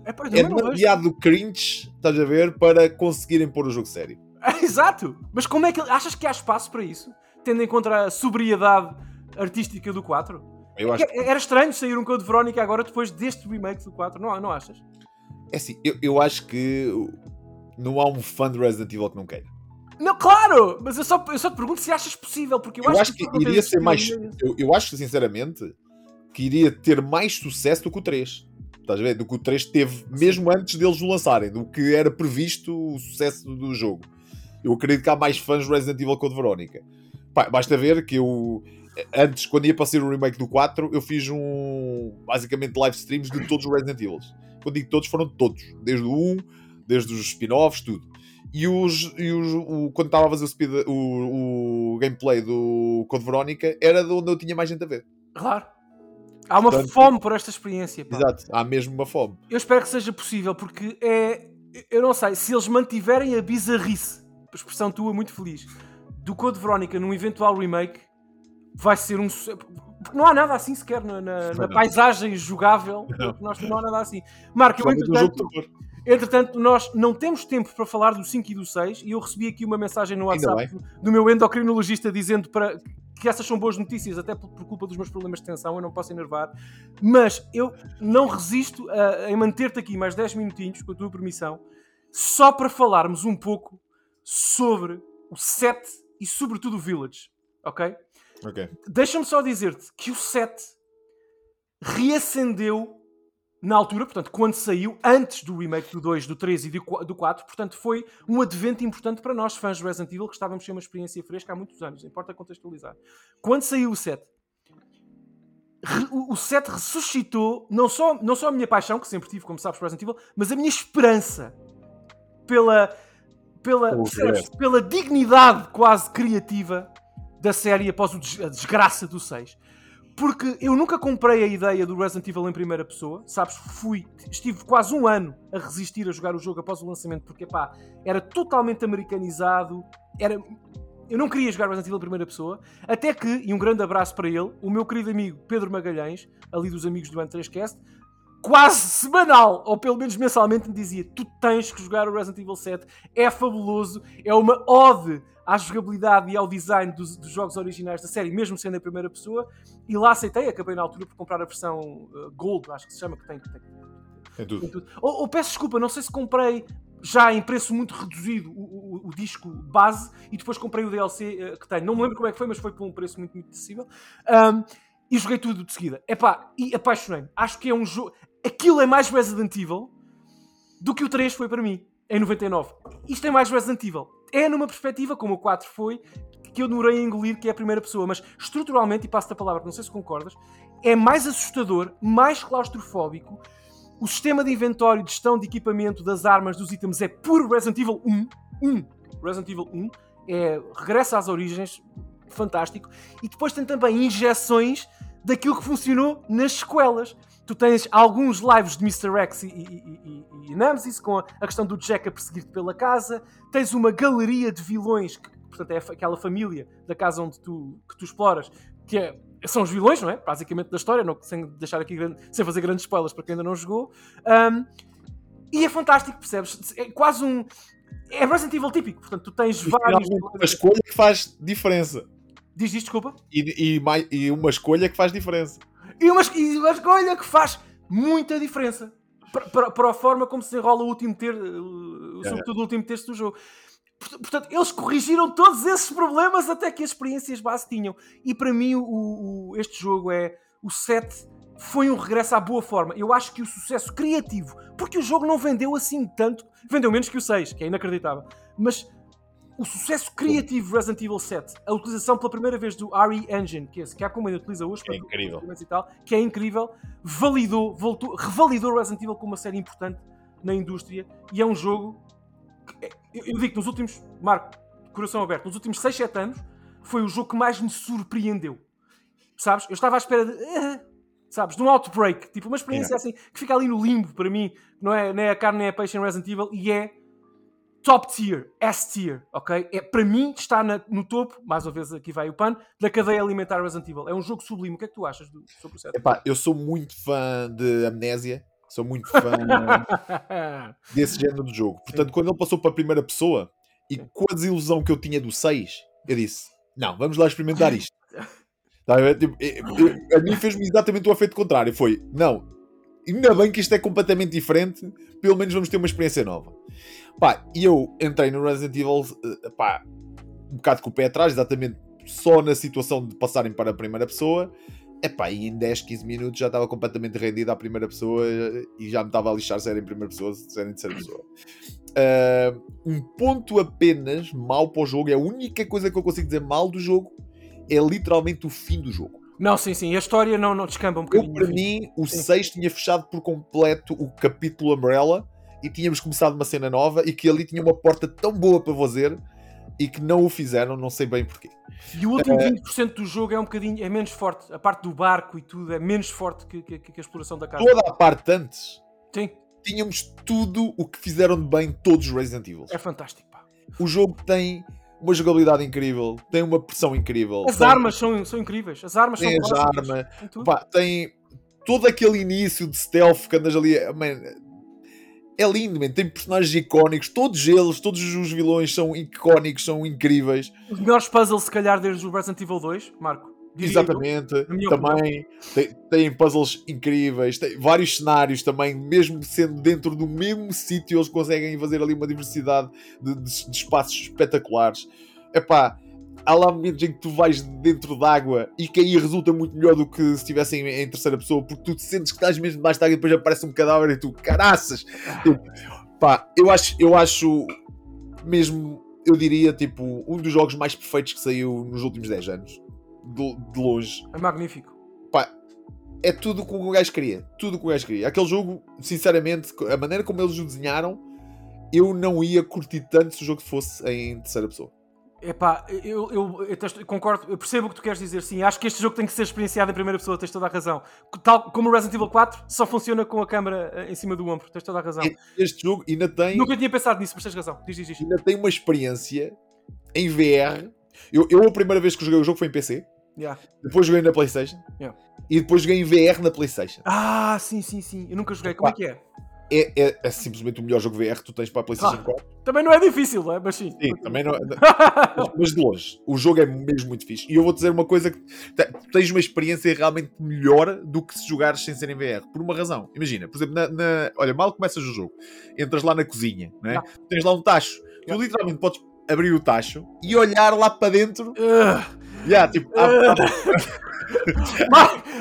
[SPEAKER 1] É, eu
[SPEAKER 2] É demasiado cringe, estás a ver, para conseguirem pôr o jogo sério.
[SPEAKER 1] Exato! Mas como é que achas que há espaço para isso? Tendo em conta a sobriedade artística do 4?
[SPEAKER 2] Eu acho
[SPEAKER 1] Que Era estranho sair um Code Verónica agora depois deste remake do 4, não, não achas?
[SPEAKER 2] É assim, eu, eu acho que não há um fã de Resident Evil que não queira.
[SPEAKER 1] Não, claro! Mas eu só, eu só te pergunto se achas possível, porque eu,
[SPEAKER 2] Eu acho que
[SPEAKER 1] não tem
[SPEAKER 2] iria ser mais. Eu, eu acho, sinceramente, que iria ter mais sucesso do que o 3. Estás a ver? Do que o 3 teve, mesmo antes deles o lançarem, do que era previsto o sucesso do jogo. Eu acredito que há mais fãs de Resident Evil Code Verónica. Pá, basta ver que eu. Antes, quando ia para ser o remake do 4, eu fiz um. Basicamente live streams de todos os Resident Evil. Quando digo todos, foram todos. Desde o 1, desde os spin-offs, tudo. E, os, e os, o, quando estava a fazer o, speed, o, o gameplay do Code Verónica, era de onde eu tinha mais gente a ver.
[SPEAKER 1] Claro. Há uma
[SPEAKER 2] Portanto-
[SPEAKER 1] fome por esta experiência. pá.
[SPEAKER 2] Exato. Há mesmo uma fome.
[SPEAKER 1] Eu espero que seja possível, porque é. Eu não sei, se eles mantiverem a bizarrice, a expressão tua muito feliz, do Code Verónica num eventual remake, vai ser um sucesso. Porque não há nada assim sequer na, na- na paisagem jogável.
[SPEAKER 2] Não.
[SPEAKER 1] Nós, não há nada assim. Marco, eu, entretanto, entretanto, nós não temos tempo para falar do 5 e do 6 e eu recebi aqui uma mensagem no WhatsApp do meu endocrinologista dizendo para que essas são boas notícias, até por, por culpa dos meus problemas de tensão, eu não posso enervar. Mas eu não resisto a, em manter-te aqui mais 10 minutinhos, com a tua permissão, só para falarmos um pouco sobre o 7 e sobretudo o Village, ok?
[SPEAKER 2] Ok.
[SPEAKER 1] Deixa-me só dizer-te que o 7 reacendeu na altura, portanto, quando saiu, antes do remake do 2, do 3 e do qu- do 4, portanto, foi um advento importante para nós, fãs de Resident Evil, que estávamos sem uma experiência fresca há muitos anos, importa contextualizar. Quando saiu o 7, re- o o 7 ressuscitou não só, não só a minha paixão, que sempre tive, como sabes, por Resident Evil, mas a minha esperança pela, pela, pela dignidade quase criativa da série após a desgraça do 6. Porque eu nunca comprei a ideia do Resident Evil em primeira pessoa, sabes? Fui, estive quase um ano a resistir a jogar o jogo após o lançamento, porque pá, era totalmente americanizado, era. Eu não queria jogar Resident Evil em primeira pessoa, até que, e um grande abraço para ele, o meu querido amigo Pedro Magalhães, ali dos amigos do N3Cast, quase semanal, ou pelo menos mensalmente, me dizia: Tu tens que jogar o Resident Evil 7, é fabuloso, é uma ode à jogabilidade e ao design dos, dos jogos originais da série, mesmo sendo em primeira pessoa. E lá aceitei, acabei na altura por comprar a versão uh, Gold, acho que se chama, que tem, que tem,
[SPEAKER 2] É tudo.
[SPEAKER 1] tem tudo. Ou, ou peço desculpa, não sei se comprei já em preço muito reduzido o, o- o disco base e depois comprei o DLC eh, que tenho. Não me lembro como é que foi, mas foi por um preço muito, muito acessível. Um, e joguei tudo de seguida. Epá, e apaixonei-me. Acho que é um jogo. Aquilo é mais Resident Evil do que o 3 foi para mim, em 99. Isto é mais Resident Evil. É numa perspectiva, como o 4 foi, que eu demorei a engolir, que é a primeira pessoa. Mas estruturalmente, e passo-te a palavra, não sei se concordas, é mais assustador, mais claustrofóbico. O sistema de inventório, de gestão de equipamento, das armas, dos itens é puro Resident Evil 1. 1. Resident Evil 1. É, regressa às origens, fantástico. E depois tem também injeções daquilo que funcionou nas sequelas. Tu tens alguns lives de Mr. X e, e, e, e- Nemesis com a, a questão do Jack a perseguir-te pela casa. Tens uma galeria de vilões, que, portanto é aquela família da casa onde tu, que tu exploras, que é- são os vilões, não é? Basicamente da história, não, sem deixar aqui grande- sem fazer grandes spoilers para quem ainda não jogou. Ahm, e é fantástico, percebes? É quase um. É Resident Evil típico, portanto, tu tens
[SPEAKER 2] E
[SPEAKER 1] vários.
[SPEAKER 2] uma escolha que faz diferença.
[SPEAKER 1] Diz isto, desculpa.
[SPEAKER 2] E, e, mai- e uma escolha que faz diferença.
[SPEAKER 1] E uma, e uma escolha que faz muita diferença para, para, a forma como se enrola o último ter, uh, sobretudo o último terço do jogo. Port- Portanto, eles corrigiram todos esses problemas até que as experiências base tinham. E para mim, o, o- este jogo é. O 7 foi um regresso à boa forma. Eu acho que o sucesso criativo, porque o jogo não vendeu assim tanto, vendeu menos que o 6, que é inacreditável, mas o sucesso criativo Resident Evil 7, a utilização pela primeira vez do RE Engine, que, é esse, que a Capcom ainda utiliza hoje,
[SPEAKER 2] É
[SPEAKER 1] para
[SPEAKER 2] incrível.
[SPEAKER 1] e tal, que é incrível, validou, voltou, revalidou Resident Evil como uma série importante na indústria e é um jogo que, é- eu, eu digo que nos últimos, Marco, coração aberto, nos últimos 6, 7 anos foi o jogo que mais me surpreendeu. Sabes? Eu estava à espera de. "Ah", sabes? De um outbreak, tipo uma experiência assim que fica ali no limbo para mim, não é nem a carne nem a peixe em Resident Evil e é top tier, S tier, ok? É, para mim está na- no topo, mais uma vez aqui vai o pano, da cadeia alimentar Resident Evil. É um jogo sublime. O que é que tu achas do, sobre o 7?
[SPEAKER 2] Epá, eu sou muito fã de Amnésia, sou muito fã desse género de jogo. Portanto, quando ele passou para a primeira pessoa e
[SPEAKER 1] Sim.
[SPEAKER 2] com a desilusão que eu tinha do 6, eu disse: Não, vamos lá experimentar isto. Tá a ver? Tipo, eu- eu- a mim fez-me exatamente o efeito contrário. Foi: Não, ainda bem que isto é completamente diferente, pelo menos vamos ter uma experiência nova. Pá, e eu entrei no Resident Evil, eh, pá, um bocado com o pé atrás, exatamente só na situação de passarem para a primeira pessoa. Epá, e em 10, 15 minutos já estava completamente rendido à primeira pessoa eh, e já me estava a lixar se era em primeira pessoa, se era em terceira pessoa. Ah, um ponto apenas mal para o jogo, é a única coisa que eu consigo dizer mal do jogo, é literalmente o fim do jogo.
[SPEAKER 1] Não, sim, sim. A história não, não descamba um
[SPEAKER 2] Eu,
[SPEAKER 1] bocadinho.
[SPEAKER 2] para
[SPEAKER 1] enfim.
[SPEAKER 2] mim, o
[SPEAKER 1] Sim.
[SPEAKER 2] 6 tinha fechado por completo o capítulo Umbrella e tínhamos começado uma cena nova e que ali tinha uma porta tão boa para fazer e que não o fizeram, não sei bem porquê.
[SPEAKER 1] E o último
[SPEAKER 2] Eh,
[SPEAKER 1] 20% do jogo é um bocadinho é menos forte. A parte do barco e tudo é menos forte que, que- que a exploração da casa.
[SPEAKER 2] Toda a parte antes,
[SPEAKER 1] Sim,
[SPEAKER 2] tínhamos tudo o que fizeram de bem todos os Resident Evil.
[SPEAKER 1] é fantástico. pá.
[SPEAKER 2] O jogo tem uma jogabilidade incrível, tem uma pressão incrível.
[SPEAKER 1] As
[SPEAKER 2] tem-
[SPEAKER 1] armas são, são incríveis. As armas são
[SPEAKER 2] Tem as
[SPEAKER 1] clássicas.
[SPEAKER 2] armas,
[SPEAKER 1] Tem.
[SPEAKER 2] Pá, tem todo aquele início de stealth que andas ali. Man, é lindo, man. tem personagens icónicos, todos eles, todos os vilões são icónicos, são incríveis.
[SPEAKER 1] Os melhores puzzles, se calhar, desde o Resident Evil 2, Marco. eu.
[SPEAKER 2] Exatamente.
[SPEAKER 1] minha
[SPEAKER 2] Também tem, tem puzzles incríveis, tem vários cenários também, mesmo sendo dentro do mesmo sítio, eles conseguem fazer ali uma diversidade de, de- de espaços espetaculares. Epá, há lá momentos em que tu vais dentro d'água e que aí resulta muito melhor do que se estivesse em, em terceira pessoa, porque tu te sentes que estás mesmo debaixo d'água e depois aparece um cadáver e tu, caraças! Tipo, pá, eu acho, eu acho mesmo, eu diria, tipo, um dos jogos mais perfeitos que saiu nos últimos 10 anos. De, de longe
[SPEAKER 1] É magnífico.
[SPEAKER 2] pá, é tudo o que o gajo queria. Tudo o que o gajo queria. Aquele jogo, sinceramente, a maneira como eles o desenharam, eu não ia curtir tanto se o jogo fosse em terceira pessoa.
[SPEAKER 1] Epá, eu, eu, eu testo- concordo, eu percebo o que tu queres dizer, sim. Acho que este jogo tem que ser experienciado em primeira pessoa, tens toda a razão. Tal como o Resident Evil 4, só funciona com a câmera eh, em cima do ombro, tens toda a razão.
[SPEAKER 2] Este jogo ainda tem,
[SPEAKER 1] Nunca tinha pensado nisso, mas tens razão. Diz, diz, diz.
[SPEAKER 2] ainda tem uma experiência em VR. Eu, eu a primeira vez que joguei o jogo foi em PC,
[SPEAKER 1] Yeah.
[SPEAKER 2] depois joguei na PlayStation
[SPEAKER 1] Yeah.
[SPEAKER 2] e depois joguei em VR na PlayStation.
[SPEAKER 1] Ah, sim, sim, sim. Eu nunca joguei. Como é que é?
[SPEAKER 2] É, é- é simplesmente o melhor jogo VR que tu tens para a PlayStation
[SPEAKER 1] Ah.
[SPEAKER 2] 4.
[SPEAKER 1] Também não é difícil, é? Mas sim.
[SPEAKER 2] Sim, também não. mas- mas de longe, o jogo é mesmo muito fixe. E eu vou dizer uma coisa: que te- tens uma experiência realmente melhor do que se jogares sem ser em VR. Por uma razão. Imagina, por exemplo, na, na- olha, mal começas o jogo, entras lá na cozinha, não é?
[SPEAKER 1] Já.
[SPEAKER 2] tens lá um tacho. Tu literalmente podes abrir o tacho e olhar lá para dentro.
[SPEAKER 1] Ah.
[SPEAKER 2] Yeah, tipo, ah,
[SPEAKER 1] Mar-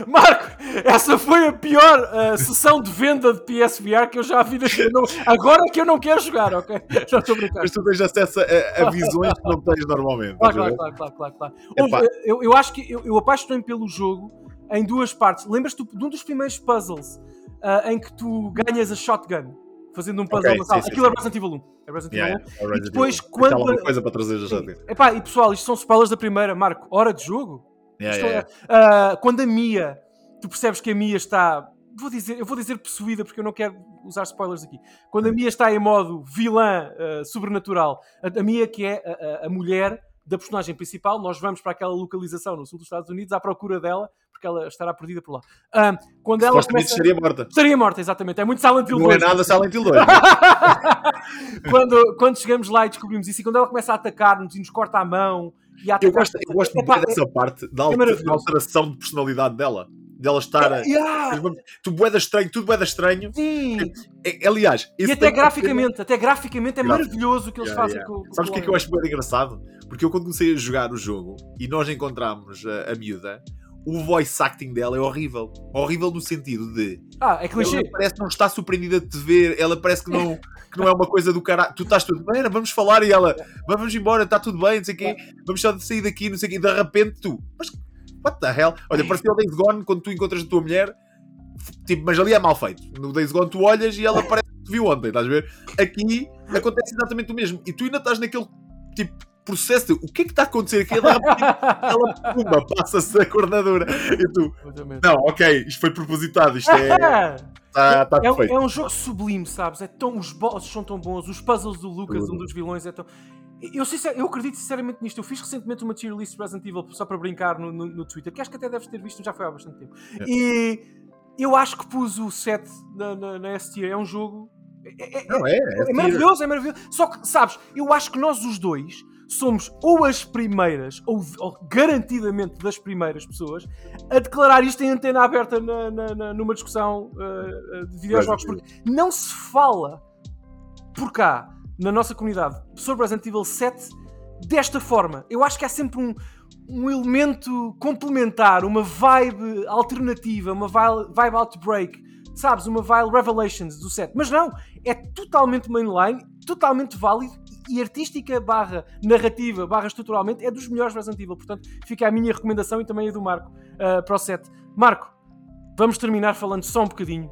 [SPEAKER 1] Marco, essa foi a pior ah, sessão de venda de PSVR que eu já vi. não- Agora é que eu não quero jogar, ok? Já estou a brincar.
[SPEAKER 2] mas tu tens acesso a, a visões que não tens normalmente.
[SPEAKER 1] Claro, claro, claro, claro, claro. Houve- eu, eu acho que eu, eu apaixonei-me pelo jogo em duas partes. Lembras-te de um dos primeiros puzzles ah, em que tu ganhas a shotgun fazendo um puzzle
[SPEAKER 2] Ok,
[SPEAKER 1] na sala?
[SPEAKER 2] sim, sim,
[SPEAKER 1] Aquilo é
[SPEAKER 2] sim.
[SPEAKER 1] Resident Evil 1. É Resident
[SPEAKER 2] Yeah,
[SPEAKER 1] Evil 1.
[SPEAKER 2] yeah, é Resident
[SPEAKER 1] depois,
[SPEAKER 2] Evil.
[SPEAKER 1] quando-
[SPEAKER 2] Aquela uma coisa para trazer já.
[SPEAKER 1] Epá, e pessoal, isto são spoilers da primeira, Marco. Hora de jogo?
[SPEAKER 2] Yeah,
[SPEAKER 1] é-
[SPEAKER 2] yeah,
[SPEAKER 1] ah, quando a Mia, tu percebes que a Mia está. Vou dizer, eu vou dizer possuída porque eu não quero usar spoilers aqui. Quando a Mia está em modo vilã ah, sobrenatural, a, a Mia, que é a, a- a mulher da personagem principal, nós vamos para aquela localização no sul dos Estados Unidos à procura dela, porque ela estará perdida por lá. Ah, quando ela começa...
[SPEAKER 2] estaria morta.
[SPEAKER 1] Estaria morta, exatamente. É muito Silent Hill
[SPEAKER 2] Não é
[SPEAKER 1] 2.
[SPEAKER 2] nada Silent Hill 2.
[SPEAKER 1] quando, quando chegamos lá e descobrimos isso, e quando ela começa a atacar-nos e nos corta a mão
[SPEAKER 2] Eu gosto, eu gosto
[SPEAKER 1] Epá,
[SPEAKER 2] muito dessa parte da, da alteração de personalidade dela. dela estar. a-
[SPEAKER 1] Yeah,
[SPEAKER 2] Tu boeda estranho, tudo boeda estranho.
[SPEAKER 1] sim.
[SPEAKER 2] É- aliás,
[SPEAKER 1] E até
[SPEAKER 2] tem
[SPEAKER 1] graficamente, até graficamente é
[SPEAKER 2] Gráfico.
[SPEAKER 1] maravilhoso o que eles
[SPEAKER 2] Yeah,
[SPEAKER 1] fazem
[SPEAKER 2] yeah.
[SPEAKER 1] com com
[SPEAKER 2] Sabes o que é que eu acho bem engraçado? Porque eu quando comecei a jogar o jogo e nós encontramos a, a miúda, o voice acting dela é horrível. Horrível no sentido de
[SPEAKER 1] Ah, é clichê.
[SPEAKER 2] ela parece que não está surpreendida de te ver, ela parece que não, que não é uma coisa do caralho. Tu estás tudo bem, vamos falar e ela vamos embora, está tudo bem, não sei o quê, vamos só sair daqui, não sei o quê, e de repente tu, mas what the hell? Olha, pareceu o Days Gone quando tu encontras a tua mulher, tipo, mas ali é mal feito. No Days Gone tu olhas e ela parece que te viu ontem, estás a ver? Aqui acontece exatamente o mesmo. E tu ainda estás naquele tipo processo de o que é que está a acontecer aqui? E repente ela pumba, passa-se a coordenadora. E tu, não, ok, isto foi propositado, isto é. Está tá
[SPEAKER 1] É, um-
[SPEAKER 2] perfeito.
[SPEAKER 1] é um jogo sublime, sabes? É tão, os bosses são tão bons, os puzzles do Lucas,
[SPEAKER 2] Tudo.
[SPEAKER 1] um dos vilões, é tão. Eu, sincer- eu acredito sinceramente nisto. Eu fiz recentemente uma tier list de Resident Evil só para brincar no, no, no Twitter, que acho que até deves ter visto, já foi há bastante tempo.
[SPEAKER 2] É.
[SPEAKER 1] E eu acho que pus o 7 na, na, na S tier. É um jogo. É, é-
[SPEAKER 2] Não é,
[SPEAKER 1] é maravilhoso, é maravilhoso. Só que, sabes, eu acho que nós os dois somos ou as primeiras, ou, ou garantidamente das primeiras pessoas, a declarar isto em antena aberta na- na- na- numa discussão uh, de videojogos. Porque não se fala por cá, na nossa comunidade, sobre Resident Evil 7 desta forma. Eu acho que há sempre um, um elemento complementar, uma vibe alternativa, uma vibe, vibe outbreak, sabes? Uma vibe Revelations do 7. Mas não, é totalmente mainline, totalmente válido e artística barra narrativa barra estruturalmente é dos melhores Resident Evil. Portanto, fica a minha recomendação e também a do Marco uh, para o 7. Marco, vamos terminar falando só um bocadinho.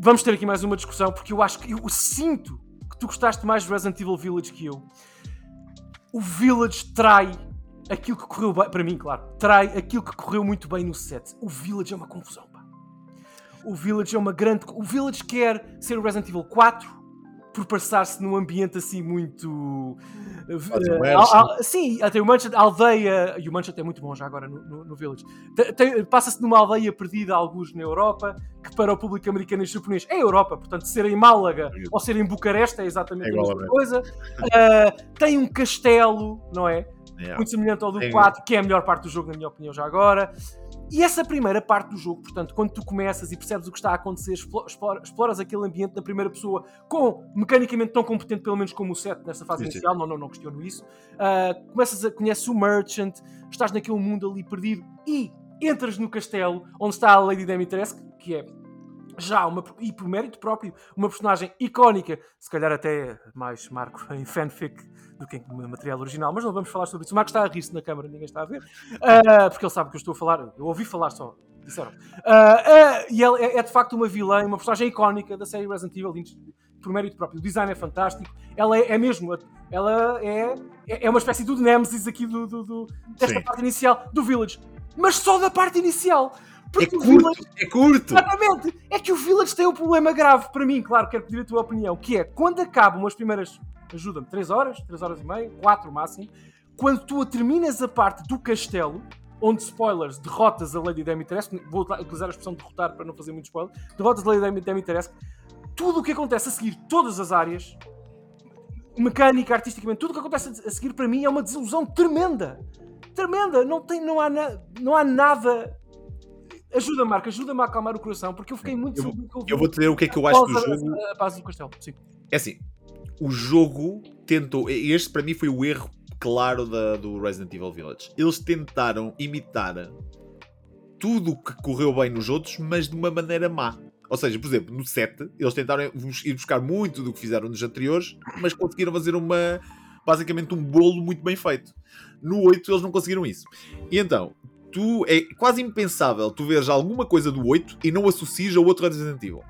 [SPEAKER 1] Vamos ter aqui mais uma discussão porque eu acho que eu sinto que tu gostaste mais de Resident Evil Village que eu. O Village trai aquilo que correu bem, para mim, claro, trai aquilo que correu muito bem no set. O Village é uma confusão. O Village é uma grande. O Village quer ser o Resident Evil 4 por passar-se num ambiente assim muito. Eh, al- al- sim, até o Manchester, a aldeia. E o Manchester é muito bom já agora no, no- no Village. Passa-se numa aldeia perdida, alguns na Europa, que para o público americano e japonês é Europa, portanto, ser em Málaga ou ser em Bucareste é exatamente
[SPEAKER 2] É
[SPEAKER 1] a
[SPEAKER 2] igual
[SPEAKER 1] mesma
[SPEAKER 2] a
[SPEAKER 1] coisa. Ah, tem um castelo, não é?
[SPEAKER 2] Yeah.
[SPEAKER 1] muito semelhante ao do
[SPEAKER 2] Tem-
[SPEAKER 1] 4, que é a melhor parte do jogo, na minha opinião, já agora. E essa primeira parte do jogo, portanto, quando tu começas e percebes o que está a acontecer, explo- explora- exploras aquele ambiente na primeira pessoa com mecanicamente tão competente, pelo menos como o 7 nessa fase
[SPEAKER 2] Sim, sim.
[SPEAKER 1] inicial, não, não, não questiono isso. Ah, começas a conheces o Merchant, estás naquele mundo ali perdido e entras no castelo onde está a Lady Dimitrescu, que é já uma, e por mérito próprio, uma personagem icónica, se calhar até mais Marco em fanfic do que em material original, mas não vamos falar sobre isso. O Marco está a rir-se na câmara, ninguém está a ver, Ah, porque ele sabe que eu estou a falar, eu ouvi falar só, disseram. Ah, ah, e ela é, é de facto uma vilã, uma personagem icónica da série Resident Evil, por mérito próprio. O design é fantástico, ela é, é mesmo, ela é, é é uma espécie do Nemesis aqui do, do- do- desta
[SPEAKER 2] Sim.
[SPEAKER 1] parte inicial do Village, mas só da parte inicial.
[SPEAKER 2] É
[SPEAKER 1] Porque
[SPEAKER 2] curto,
[SPEAKER 1] Village
[SPEAKER 2] é curto.
[SPEAKER 1] Exatamente! É que o Village tem um problema grave para mim, claro, quero pedir a tua opinião, que é quando acabam as primeiras, ajuda-me, 3 horas, 3 horas e meia, 4 máximo, quando tu terminas a parte do castelo, onde, spoilers, derrotas a Lady Dimitrescu, vou utilizar a expressão derrotar para não fazer muito spoiler, derrotas a Lady Dimitrescu, tudo o que acontece a seguir, todas as áreas, mecânica, artisticamente, tudo o que acontece a seguir para mim é uma desilusão tremenda. Tremenda! Não, tem, não, há, na- não há nada Ajuda, Marco, ajuda-me a acalmar o coração, porque eu fiquei muito
[SPEAKER 2] Eu-
[SPEAKER 1] eu
[SPEAKER 2] Eu vou te dizer o que é que eu acho do
[SPEAKER 1] a-
[SPEAKER 2] jogo.
[SPEAKER 1] A, a base do castelo, sim.
[SPEAKER 2] É assim, o jogo tentou. Este para mim foi o erro claro da, do Resident Evil Village. Eles tentaram imitar tudo o que correu bem nos outros, mas de uma maneira má. Ou seja, por exemplo, no 7, eles tentaram ir buscar muito do que fizeram nos anteriores, mas conseguiram fazer uma. basicamente um bolo muito bem feito. No 8, eles não conseguiram isso. E então, tu é quase impensável tu veres alguma coisa do 8 e não associas a outro Resident Evil.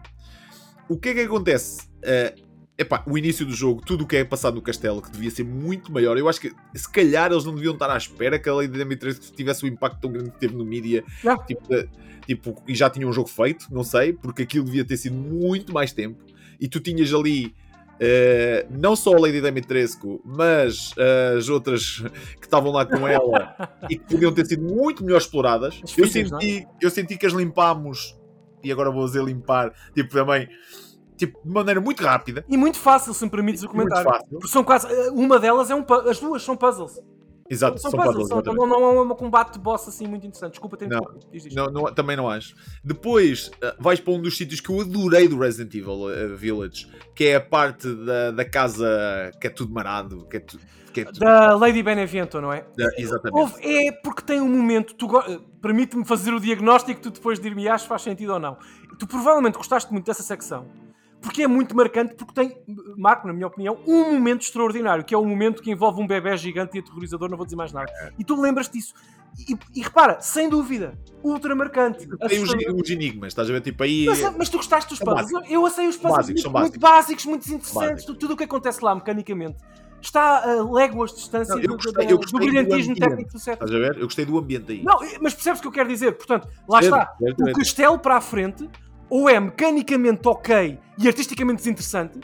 [SPEAKER 2] O que é que acontece? Eh, epá, o início do jogo, tudo o que é passado no castelo, que devia ser muito maior. Eu acho que se calhar eles não deviam estar à espera que a Lady Dimitrescu tivesse o impacto tão grande que teve no mídia. Tipo, eh, tipo, e já tinha um jogo feito, não sei, porque aquilo devia ter sido muito mais tempo. E tu tinhas ali. Eh, não só a Lady Dimitrescu, mas eh, as outras que estavam lá com ela e que podiam ter sido muito melhor exploradas.
[SPEAKER 1] As
[SPEAKER 2] Eu
[SPEAKER 1] filhas, não é?
[SPEAKER 2] senti, eu senti que as limpámos, e agora vou dizer limpar, tipo, também, tipo, de maneira muito rápida.
[SPEAKER 1] E muito fácil, se me permites o
[SPEAKER 2] Muito
[SPEAKER 1] comentário.
[SPEAKER 2] fácil.
[SPEAKER 1] Porque são quase. Uma delas é um. As duas são puzzles.
[SPEAKER 2] Exato,
[SPEAKER 1] São
[SPEAKER 2] são
[SPEAKER 1] puzzles,
[SPEAKER 2] puzzles.
[SPEAKER 1] são- não, não é um combate de boss assim muito interessante. Desculpa, ter
[SPEAKER 2] Não. Não, não- também não acho. Depois uh, vais para um dos sítios que eu adorei do Resident Evil uh, Village, que é a parte da, da casa que é tudo marado, que é, é.
[SPEAKER 1] Da Lady Benevento, não é?
[SPEAKER 2] da- exatamente.
[SPEAKER 1] Houve- é porque tem um momento, tu eh, permite-me fazer o diagnóstico, tu depois dir-me-ás se faz sentido ou não. Tu provavelmente gostaste muito dessa secção, porque é muito marcante, porque tem, Marco, na minha opinião, um momento extraordinário, que é o momento que envolve um bebê gigante e aterrorizador, não vou dizer mais nada. E tu lembras disso. E, e repara, sem dúvida, ultra marcante.
[SPEAKER 2] Tem os, os enigmas, estás a ver? Tipo aí.
[SPEAKER 1] Mas, mas tu gostaste dos puzzles? Eu, eu sei os puzzles
[SPEAKER 2] Básicos,
[SPEAKER 1] muito, muito básicos, muito interessantes.
[SPEAKER 2] Básicos.
[SPEAKER 1] tu- Tudo o que acontece lá mecanicamente está a léguas de distância
[SPEAKER 2] Não, eu
[SPEAKER 1] do-
[SPEAKER 2] gostei-
[SPEAKER 1] do, do
[SPEAKER 2] do
[SPEAKER 1] brilhantismo
[SPEAKER 2] ambiente.
[SPEAKER 1] técnico do set.
[SPEAKER 2] Estás a ver? Eu gostei do ambiente aí.
[SPEAKER 1] Não, mas percebes o que eu quero dizer? Portanto, lá
[SPEAKER 2] Percebo,
[SPEAKER 1] está. O castelo para a frente ou é mecanicamente ok e artisticamente desinteressante,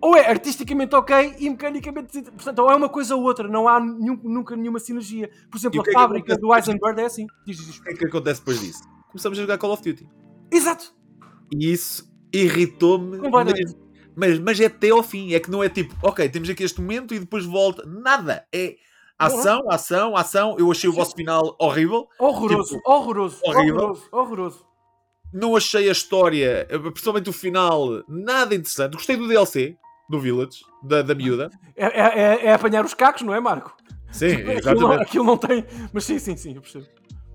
[SPEAKER 1] ou é artisticamente ok e mecanicamente desinteressante. Portanto, ou é uma coisa ou outra, não há nenhum- nunca nenhuma sinergia. Por exemplo, a
[SPEAKER 2] é
[SPEAKER 1] fábrica do Eisenberg é assim. Diz, diz, diz.
[SPEAKER 2] O que é que acontece depois disso? Começamos a jogar Call of Duty.
[SPEAKER 1] Exato.
[SPEAKER 2] E isso irritou-me. Mesmo. Mas, mas é até ao fim. É que não é tipo, ok, temos aqui este momento e depois volta. Nada. É ação, ação, ação. Eu achei o vosso final horrível.
[SPEAKER 1] Horroroso,
[SPEAKER 2] Tipo,
[SPEAKER 1] horroroso,
[SPEAKER 2] horrível.
[SPEAKER 1] horroroso, horroroso.
[SPEAKER 2] Não achei a história, principalmente o final, nada interessante. Gostei do DLC, do Village, da, da miúda.
[SPEAKER 1] É, é- é- é apanhar os cacos, não é, Marco?
[SPEAKER 2] Sim,
[SPEAKER 1] Aquilo, não-
[SPEAKER 2] exatamente.
[SPEAKER 1] aquilo não tem. Mas sim, sim, sim, eu percebo.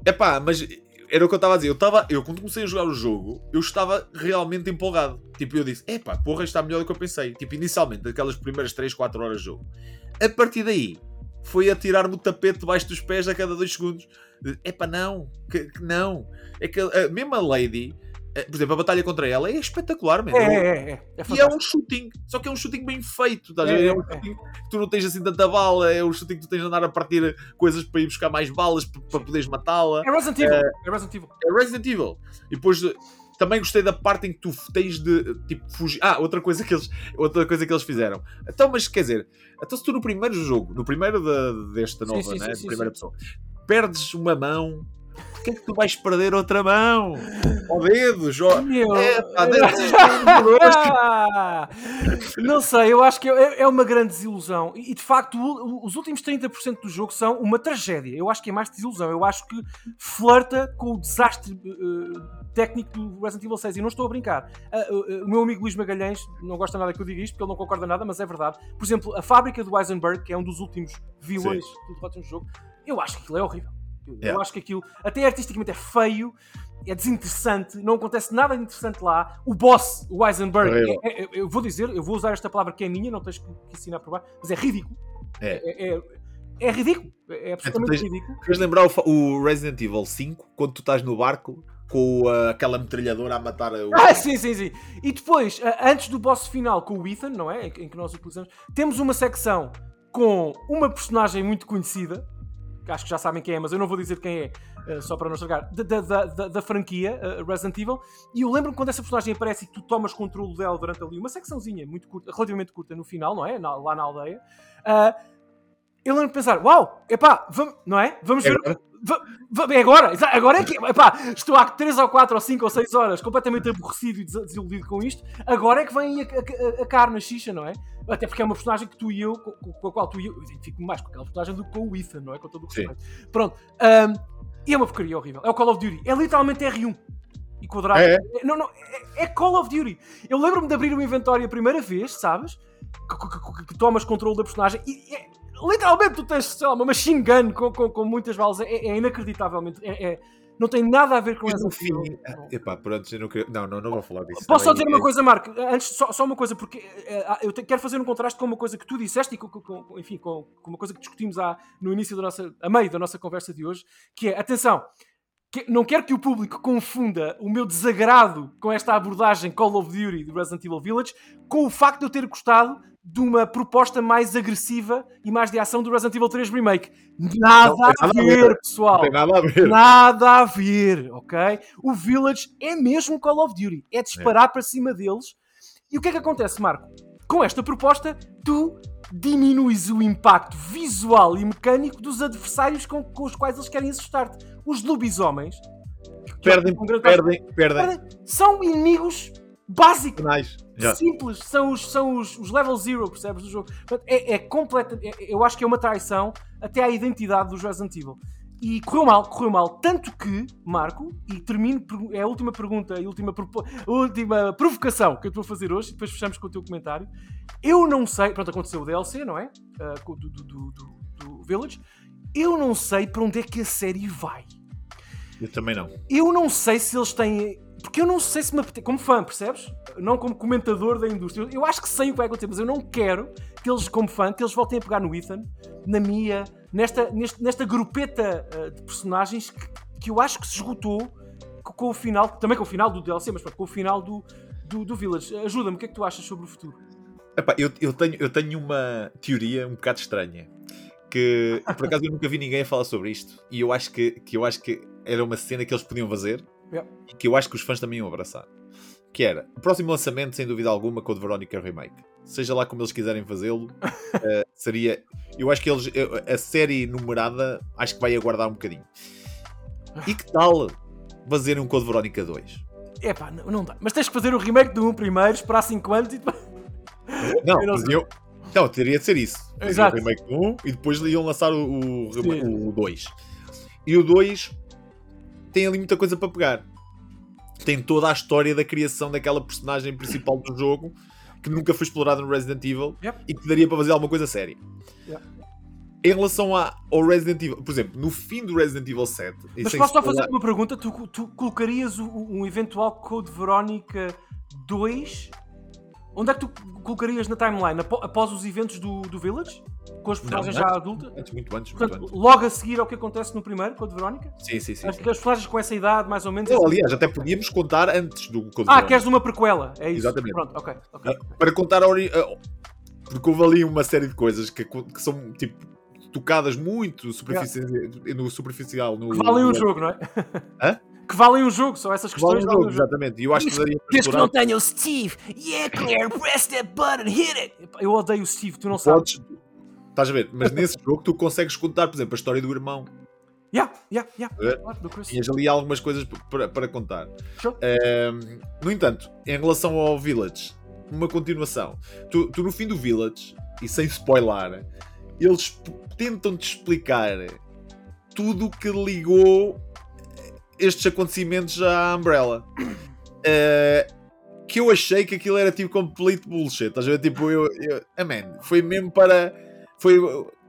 [SPEAKER 2] Epá, mas era o que eu estava a dizer. Eu, estava, eu, quando comecei a jogar o jogo, eu estava realmente empolgado. Tipo, eu disse, epá, porra, isto está melhor do que eu pensei. Tipo, inicialmente, daquelas primeiras 3, 4 horas de jogo. A partir daí, foi a tirar-me o tapete debaixo dos pés a cada 2 segundos. Epá, não, que, que não. É que a, mesmo a Lady, eh, por exemplo, a batalha contra ela é espetacular, mesmo.
[SPEAKER 1] É, é, é. É
[SPEAKER 2] E é um shooting, só que é um shooting bem feito. A
[SPEAKER 1] É,
[SPEAKER 2] ver? É,
[SPEAKER 1] é,
[SPEAKER 2] um
[SPEAKER 1] é.
[SPEAKER 2] shooting que tu não tens assim tanta bala, é um shooting que tu tens de andar a partir coisas para ir buscar mais balas para, para poderes matá-la.
[SPEAKER 1] É Resident Evil. É Resident Evil.
[SPEAKER 2] É Resident Evil. E depois eh, também gostei da parte em que tu tens de tipo fugir. Ah, outra coisa que eles, outra coisa que eles fizeram. Então, mas quer dizer, então se tu no primeiro jogo, no primeiro da, desta nova,
[SPEAKER 1] sim,
[SPEAKER 2] né,
[SPEAKER 1] sim,
[SPEAKER 2] de
[SPEAKER 1] sim,
[SPEAKER 2] primeira pessoa, perdes uma mão. Porquê é que tu vais perder outra mão? Ao dedo, Jó.
[SPEAKER 1] Meu.
[SPEAKER 2] É, pá, doloroso.
[SPEAKER 1] Não sei, eu acho que é, é uma grande desilusão. E de facto, os últimos 30% do jogo são uma tragédia. Eu acho que é mais desilusão. Eu acho que flerta com o desastre eh, técnico do Resident Evil 6. E não estou a brincar. Ah, ah, o meu amigo Luís Magalhães não gosta nada que eu diga isto, porque ele não concorda nada, mas é verdade. Por exemplo, a fábrica do Eisenberg, que é um dos últimos vilões do do jogo, eu acho que aquilo é horrível. Eu, eu
[SPEAKER 2] Yeah.
[SPEAKER 1] acho que aquilo, até artisticamente, é feio. É desinteressante, não acontece nada de interessante lá. O boss, o Eisenberg, é- é- eu vou dizer, eu vou usar esta palavra que é minha, não tens que, ensinar por baixo, mas é ridículo.
[SPEAKER 2] É.
[SPEAKER 1] É, é- é ridículo. É absolutamente
[SPEAKER 2] tens-
[SPEAKER 1] ridículo.
[SPEAKER 2] Queres lembrar o, o Resident Evil 5, quando tu estás no barco com uh, aquela metralhadora a matar o.
[SPEAKER 1] Ah, sim, sim, sim. E depois, ah, antes do boss final com o Ethan, não é? Em, que- em que nós utilizamos, temos uma secção com uma personagem muito conhecida, acho que já sabem quem é, mas eu não vou dizer quem é, ah, só para não estragar, da, da, da- da- franquia ah, Resident Evil. E eu lembro-me quando essa personagem aparece e tu tomas controle dela durante ali uma secçãozinha muito curta, relativamente curta no final, não é? Na- lá na aldeia. Ah, eu lembro de pensar, uau, epá, vamos, não é? Vamos
[SPEAKER 2] É
[SPEAKER 1] ver.
[SPEAKER 2] agora?
[SPEAKER 1] É agora, agora é que. Epá, estou há 3 ou 4 ou 5 ou 6 horas completamente aborrecido e des- desiludido com isto. Agora é que vem a, a- a carne, a xixa, não é? Até porque é uma personagem que tu e eu, com, com a qual tu e eu, eu identifico mais com aquela personagem do que com o Ethan, não é? Com todo o
[SPEAKER 2] Sim.
[SPEAKER 1] respeito. Pronto. e é uma porcaria horrível. É o Call of Duty. É literalmente R1. E quadrado.
[SPEAKER 2] É,
[SPEAKER 1] Não, não, é, é Call of Duty. Eu lembro-me de abrir o inventório a primeira vez, sabes? Que, que- que- que tomas controle da personagem e é- literalmente tu tens, sei lá, uma machine gun com, com, com muitas balas. É, é inacreditavelmente. É, é- não tem nada a ver com essa
[SPEAKER 2] fim. ah, Epá, pronto, eu não queria. Não, não, não vou falar disso.
[SPEAKER 1] Posso só
[SPEAKER 2] Também-
[SPEAKER 1] dizer uma coisa, Marco? Antes, só, só uma coisa, porque eh, ah, eu te- quero fazer um contraste com uma coisa que tu disseste e com, com- enfim, com, com uma coisa que discutimos há, no início da nossa, a meio da nossa conversa de hoje, que é, atenção, que- não quero que o público confunda o meu desagrado com esta abordagem Call of Duty do Resident Evil Village com o facto de eu ter gostado de uma proposta mais agressiva e mais de ação do Resident Evil 3 Remake. Nada,
[SPEAKER 2] Não
[SPEAKER 1] a,
[SPEAKER 2] nada a
[SPEAKER 1] ver,
[SPEAKER 2] ver.
[SPEAKER 1] pessoal.
[SPEAKER 2] Nada a ver.
[SPEAKER 1] Nada a ver, ok? O Village é mesmo Call of Duty. É disparar para cima deles. E o que é que acontece, Marco? Com esta proposta, tu diminuis o impacto visual e mecânico dos adversários com, com os quais eles querem assustar-te. Os lobisomens
[SPEAKER 2] Perdem, perdem, perdem.
[SPEAKER 1] perdem, são inimigos básicos.
[SPEAKER 2] Nice. Já.
[SPEAKER 1] Simples, são os, são os, os level zero, percebes? Do jogo. É, é completa. é- eu acho que é uma traição até à identidade dos Resident Evil. E correu mal, correu mal. Tanto que, Marco, e termino, é a última pergunta, a última, a última provocação que eu te vou fazer hoje, e depois fechamos com o teu comentário. Eu não sei, pronto, aconteceu o DLC, não é? Do, do, do- do- do Village. Eu não sei para onde é que a série vai.
[SPEAKER 2] Eu também não.
[SPEAKER 1] Eu não sei se eles têm. Porque eu não sei se me apetece. Como fã, percebes? Não como comentador da indústria. Eu- acho que sei o que vai acontecer, mas eu não quero que eles, como fã, que eles voltem a pegar no Ethan, na Mia, nesta, neste- nesta grupeta uh, de personagens que, que eu acho que se esgotou co- com, o final, também com o final do DLC, mas pronto, com o final do, do, do Village. Ajuda-me, o que é que tu achas sobre o futuro?
[SPEAKER 2] Epá, eu, eu, tenho, eu tenho uma teoria um bocado estranha. Que por acaso eu nunca vi ninguém a falar sobre isto. E eu acho que, que eu acho que era uma cena que eles podiam fazer
[SPEAKER 1] Yeah.
[SPEAKER 2] que eu acho que os fãs também iam abraçar. Que era o próximo lançamento, sem dúvida alguma, com o de Veronica Remake. Seja lá como eles quiserem fazê-lo, eh, seria. Eu acho que eles. A série numerada acho que vai aguardar um bocadinho. E que tal fazerem um Code Verónica 2?
[SPEAKER 1] Epá, não, não dá. Mas tens que fazer o remake do 1 primeiro, esperar 5 anos e depois.
[SPEAKER 2] Não,
[SPEAKER 1] Eu não
[SPEAKER 2] mas eu... Não, teria de ser isso. Fazer
[SPEAKER 1] Exato.
[SPEAKER 2] O remake do 1 e depois iam lançar o, o,
[SPEAKER 1] Sim.
[SPEAKER 2] o 2. E o 2 tem ali muita coisa para pegar. Tem toda a história da criação daquela personagem principal do jogo que nunca foi explorada no Resident Evil
[SPEAKER 1] Yep.
[SPEAKER 2] e que daria para fazer alguma coisa séria.
[SPEAKER 1] Yep.
[SPEAKER 2] Em relação a- ao Resident Evil, por exemplo, no fim do Resident Evil 7, e
[SPEAKER 1] Mas posso só fazer uma pergunta? Tu, tu colocarias o- um eventual Code Verónica 2? Onde é que tu colocarias na timeline? Após os eventos do, do Village? Com as personagens já adultas?
[SPEAKER 2] Antes, muito antes, muito
[SPEAKER 1] Portanto,
[SPEAKER 2] antes.
[SPEAKER 1] logo a seguir ao que acontece no primeiro, Code Verónica?
[SPEAKER 2] Sim, sim, sim.
[SPEAKER 1] As,
[SPEAKER 2] sim.
[SPEAKER 1] as personagens com essa idade, mais ou menos.
[SPEAKER 2] Não, aliás, até podíamos contar antes do
[SPEAKER 1] ah,
[SPEAKER 2] Verónica.
[SPEAKER 1] queres uma prequela? É isso.
[SPEAKER 2] Exatamente.
[SPEAKER 1] Pronto, ok. ok.
[SPEAKER 2] para contar a ori... a- porque houve ali uma série de coisas que, que são tipo tocadas muito superfici... no superficial no
[SPEAKER 1] valem
[SPEAKER 2] no-
[SPEAKER 1] jogo, não é?
[SPEAKER 2] Hã?
[SPEAKER 1] Que valem um jogo, só essas questões valem um jogo.
[SPEAKER 2] exatamente e eu acho que daria para
[SPEAKER 3] Desde que não tenha o Steve. Yeah, Claire, press that button, hit it.
[SPEAKER 1] Eu odeio o Steve, tu não sabes.
[SPEAKER 2] podes estás a ver mas nesse jogo tu consegues contar por exemplo a história do irmão
[SPEAKER 1] Yeah, yeah, yeah.
[SPEAKER 2] Tinhas ali algumas coisas para, para contar
[SPEAKER 1] Sure.
[SPEAKER 2] No entanto em relação ao Village uma continuação tu, tu no fim do Village e sem spoiler eles tentam-te explicar tudo o que ligou estes acontecimentos à Umbrella. Eh, que eu achei que aquilo era tipo complete bullshit. Estás a ver? Tipo, eu. eu ah, man, foi mesmo para. Foi.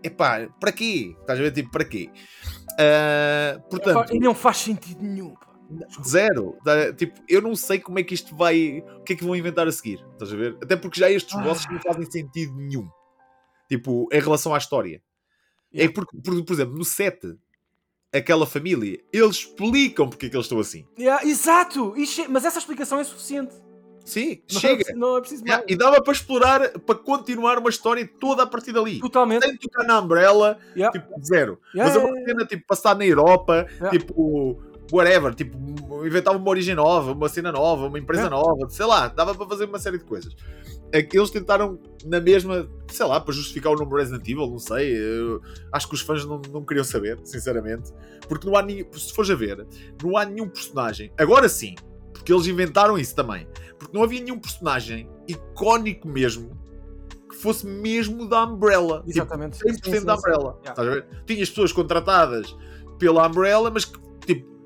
[SPEAKER 2] Epá, para quê? Estás a ver? Tipo, para quê? Eh, portanto,
[SPEAKER 1] E não faz sentido nenhum. pá.
[SPEAKER 2] zero. Tipo, eu não sei como é que isto vai. O que é que vão inventar a seguir? Estás a ver? Até porque já estes
[SPEAKER 1] Ah.
[SPEAKER 2] bosses não fazem sentido nenhum. Tipo, em relação à história. É porque, por, por exemplo, no 7, aquela família, eles explicam porque é que eles estão assim.
[SPEAKER 1] Yeah, exato! Mas essa explicação é suficiente.
[SPEAKER 2] Sim,
[SPEAKER 1] Não é
[SPEAKER 2] chega.
[SPEAKER 1] preciso- não é preciso mais.
[SPEAKER 2] Yeah, e dava para explorar, para continuar uma história toda a partir dali.
[SPEAKER 1] Totalmente.
[SPEAKER 2] Sem tocar na Umbrella,
[SPEAKER 1] Yeah.
[SPEAKER 2] tipo, zero.
[SPEAKER 1] Yeah,
[SPEAKER 2] Mas é uma cena, tipo, passar na Europa, tipo, whatever, tipo, inventava uma origem nova, uma cena nova, uma empresa nova, sei lá, dava para fazer uma série de coisas. É que eles tentaram, na mesma, sei lá, para justificar o nome Resident Evil, não sei, acho que os fãs não, não queriam saber, sinceramente, porque não há nenhum, se fores a ver, não há nenhum personagem, agora sim, porque eles inventaram isso também, porque não havia nenhum personagem icónico mesmo que fosse mesmo da Umbrella. Tipo,
[SPEAKER 1] Exatamente.
[SPEAKER 2] 100%
[SPEAKER 1] Sim, sim,
[SPEAKER 2] da. Umbrella.
[SPEAKER 1] Yeah.
[SPEAKER 2] Estás a ver? Tinhas pessoas contratadas pela Umbrella, mas que, tipo,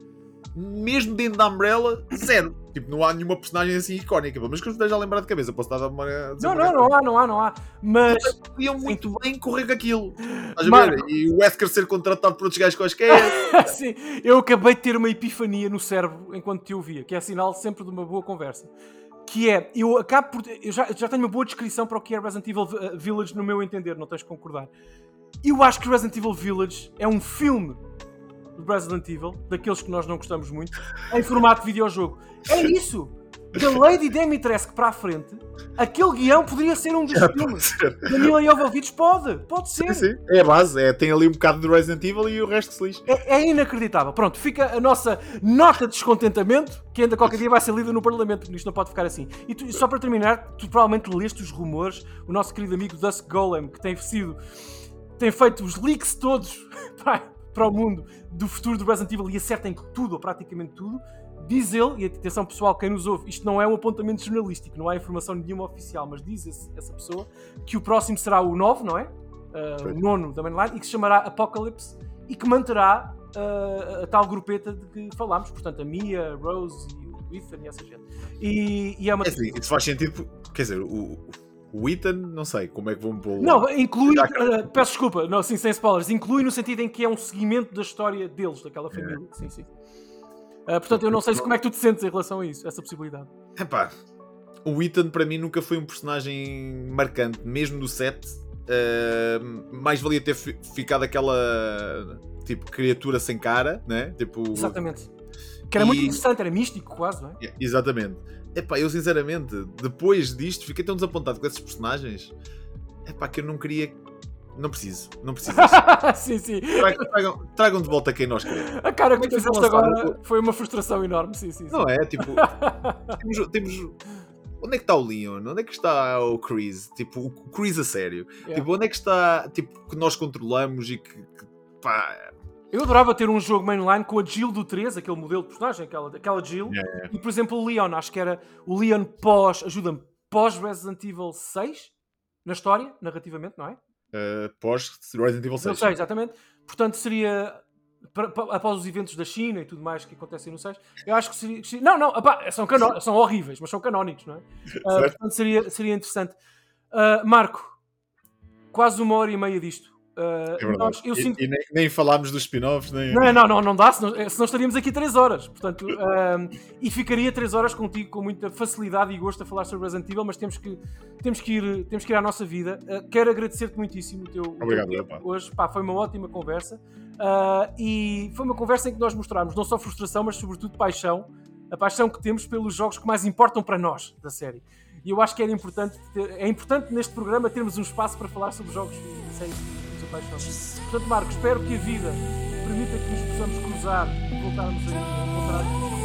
[SPEAKER 2] mesmo dentro da Umbrella, zero. Tipo, não há nenhuma personagem assim icónica. Menos que eu esteja a lembrar de cabeça. Posso estar a uma.
[SPEAKER 1] Não, não, não há, não há, não há. Mas
[SPEAKER 2] Podiam muito bem correr com aquilo. Estás a ver? E o Wesker ser contratado por outros gajos quaisquer.
[SPEAKER 1] Sim, eu acabei de ter uma epifania no cérebro enquanto te ouvia, que é sinal sempre de uma boa conversa. Que é, eu acabo por. Eu já, já tenho uma boa descrição para o que é Resident Evil Village, no meu entender, não tens de concordar. Eu acho que Resident Evil Village é um filme de Resident Evil, daqueles que nós não gostamos muito, em formato de videojogo. É isso! Da Lady Dimitrescu para a frente, aquele guião poderia ser um dos filmes. Da Mila Jovovich pode, pode ser.
[SPEAKER 2] Sim, sim. É a base. É, tem ali um bocado de Resident Evil e o resto se lixa.
[SPEAKER 1] É, é inacreditável. Pronto, fica a nossa nota de descontentamento, que ainda qualquer dia vai ser lida no Parlamento, porque isto não pode ficar assim. E tu- só para terminar, tu provavelmente leste os rumores, o nosso querido amigo Dusk Golem, que tem sido. tem feito os leaks todos para o mundo do futuro do Resident Evil e acerta em tudo, ou praticamente tudo. Diz ele, e atenção pessoal, quem nos ouve, isto não é um apontamento jornalístico, não há informação nenhuma oficial, mas diz esse- essa pessoa que o próximo será o 9, não é? uh, o nono da mainline, e que se chamará Apocalypse e que manterá uh, a tal grupeta de que falámos, portanto, a Mia, a Rose e o Ethan e essa gente. E, e é uma.
[SPEAKER 2] É assim, isso faz sentido, quer dizer, o, o Ethan, não sei como é que vão pôr.
[SPEAKER 1] Não, inclui. Uh, peço desculpa, não, sim, sem spoilers. Inclui no sentido em que é um seguimento da história deles, daquela família. Sim, sim. Uh, portanto, eu não sei se como é que tu te sentes em relação a isso, essa possibilidade.
[SPEAKER 2] Epá, o Ethan para mim nunca foi um personagem marcante, mesmo no set. uh, mais valia ter fi- ficado aquela tipo criatura sem cara, né? Tipo,
[SPEAKER 1] Exatamente. Que era muito
[SPEAKER 2] E-
[SPEAKER 1] interessante, era místico quase, não é?
[SPEAKER 2] Yeah, Exatamente. Epá, eu sinceramente, depois disto, fiquei tão desapontado com esses personagens. Epá, que eu não queria. Não preciso, não preciso.
[SPEAKER 1] sim, sim.
[SPEAKER 2] Tragam, tragam- tragam de volta quem nós queremos.
[SPEAKER 1] A cara que tu fizeste agora foi uma frustração enorme, sim, sim. sim.
[SPEAKER 2] Não é? Tipo, temos, temos- Onde é que está o Leon? Onde é que está o Chris? Tipo, o Chris a sério.
[SPEAKER 1] Yeah.
[SPEAKER 2] Tipo, onde é que está. Tipo, que nós controlamos e que. que, pá,
[SPEAKER 1] Eu adorava ter um jogo mainline com a Jill do 3, aquele modelo de personagem, aquela, aquela Jill.
[SPEAKER 2] Yeah,
[SPEAKER 1] E, por exemplo, o Leon, acho que era o Leon pós, ajuda-me, pós Resident Evil 6, na história, narrativamente, não é?
[SPEAKER 2] uh, pós Resident Evil 6.
[SPEAKER 1] Não sei, exatamente. Portanto, seria pa- pa- após os eventos da China e tudo mais que acontecem no 6. Eu acho que seria. Não, não, opá, são, cano- são horríveis, mas são canónicos, não é?
[SPEAKER 2] Certo.
[SPEAKER 1] portanto, seria, seria interessante. Ah, Marco, quase uma hora e meia disto. Ah,
[SPEAKER 2] É
[SPEAKER 1] nós- eu
[SPEAKER 2] E-
[SPEAKER 1] sinto
[SPEAKER 2] e, nem, nem falámos dos spin-offs, nem.
[SPEAKER 1] não, não, não, não dá, senão, eh, senão estaríamos aqui 3 horas. Portanto, ahm, e ficaria 3 horas contigo com muita facilidade e gosto a falar sobre Resident Evil, mas temos que, temos que, ir, temos que ir à nossa vida. Ah, quero agradecer-te muitíssimo o teu, o teu
[SPEAKER 2] Obrigado,
[SPEAKER 1] tempo hoje. Pá, foi uma ótima conversa. Ah, e foi uma conversa em que nós mostramos não só frustração, mas sobretudo paixão. A paixão que temos pelos jogos que mais importam para nós da série. E eu acho que era importante ter- é importante neste programa termos um espaço para falar sobre jogos e séries apaixonam. Portanto, Marco, espero que a vida permita que nos possamos cruzar e voltarmos a encontrar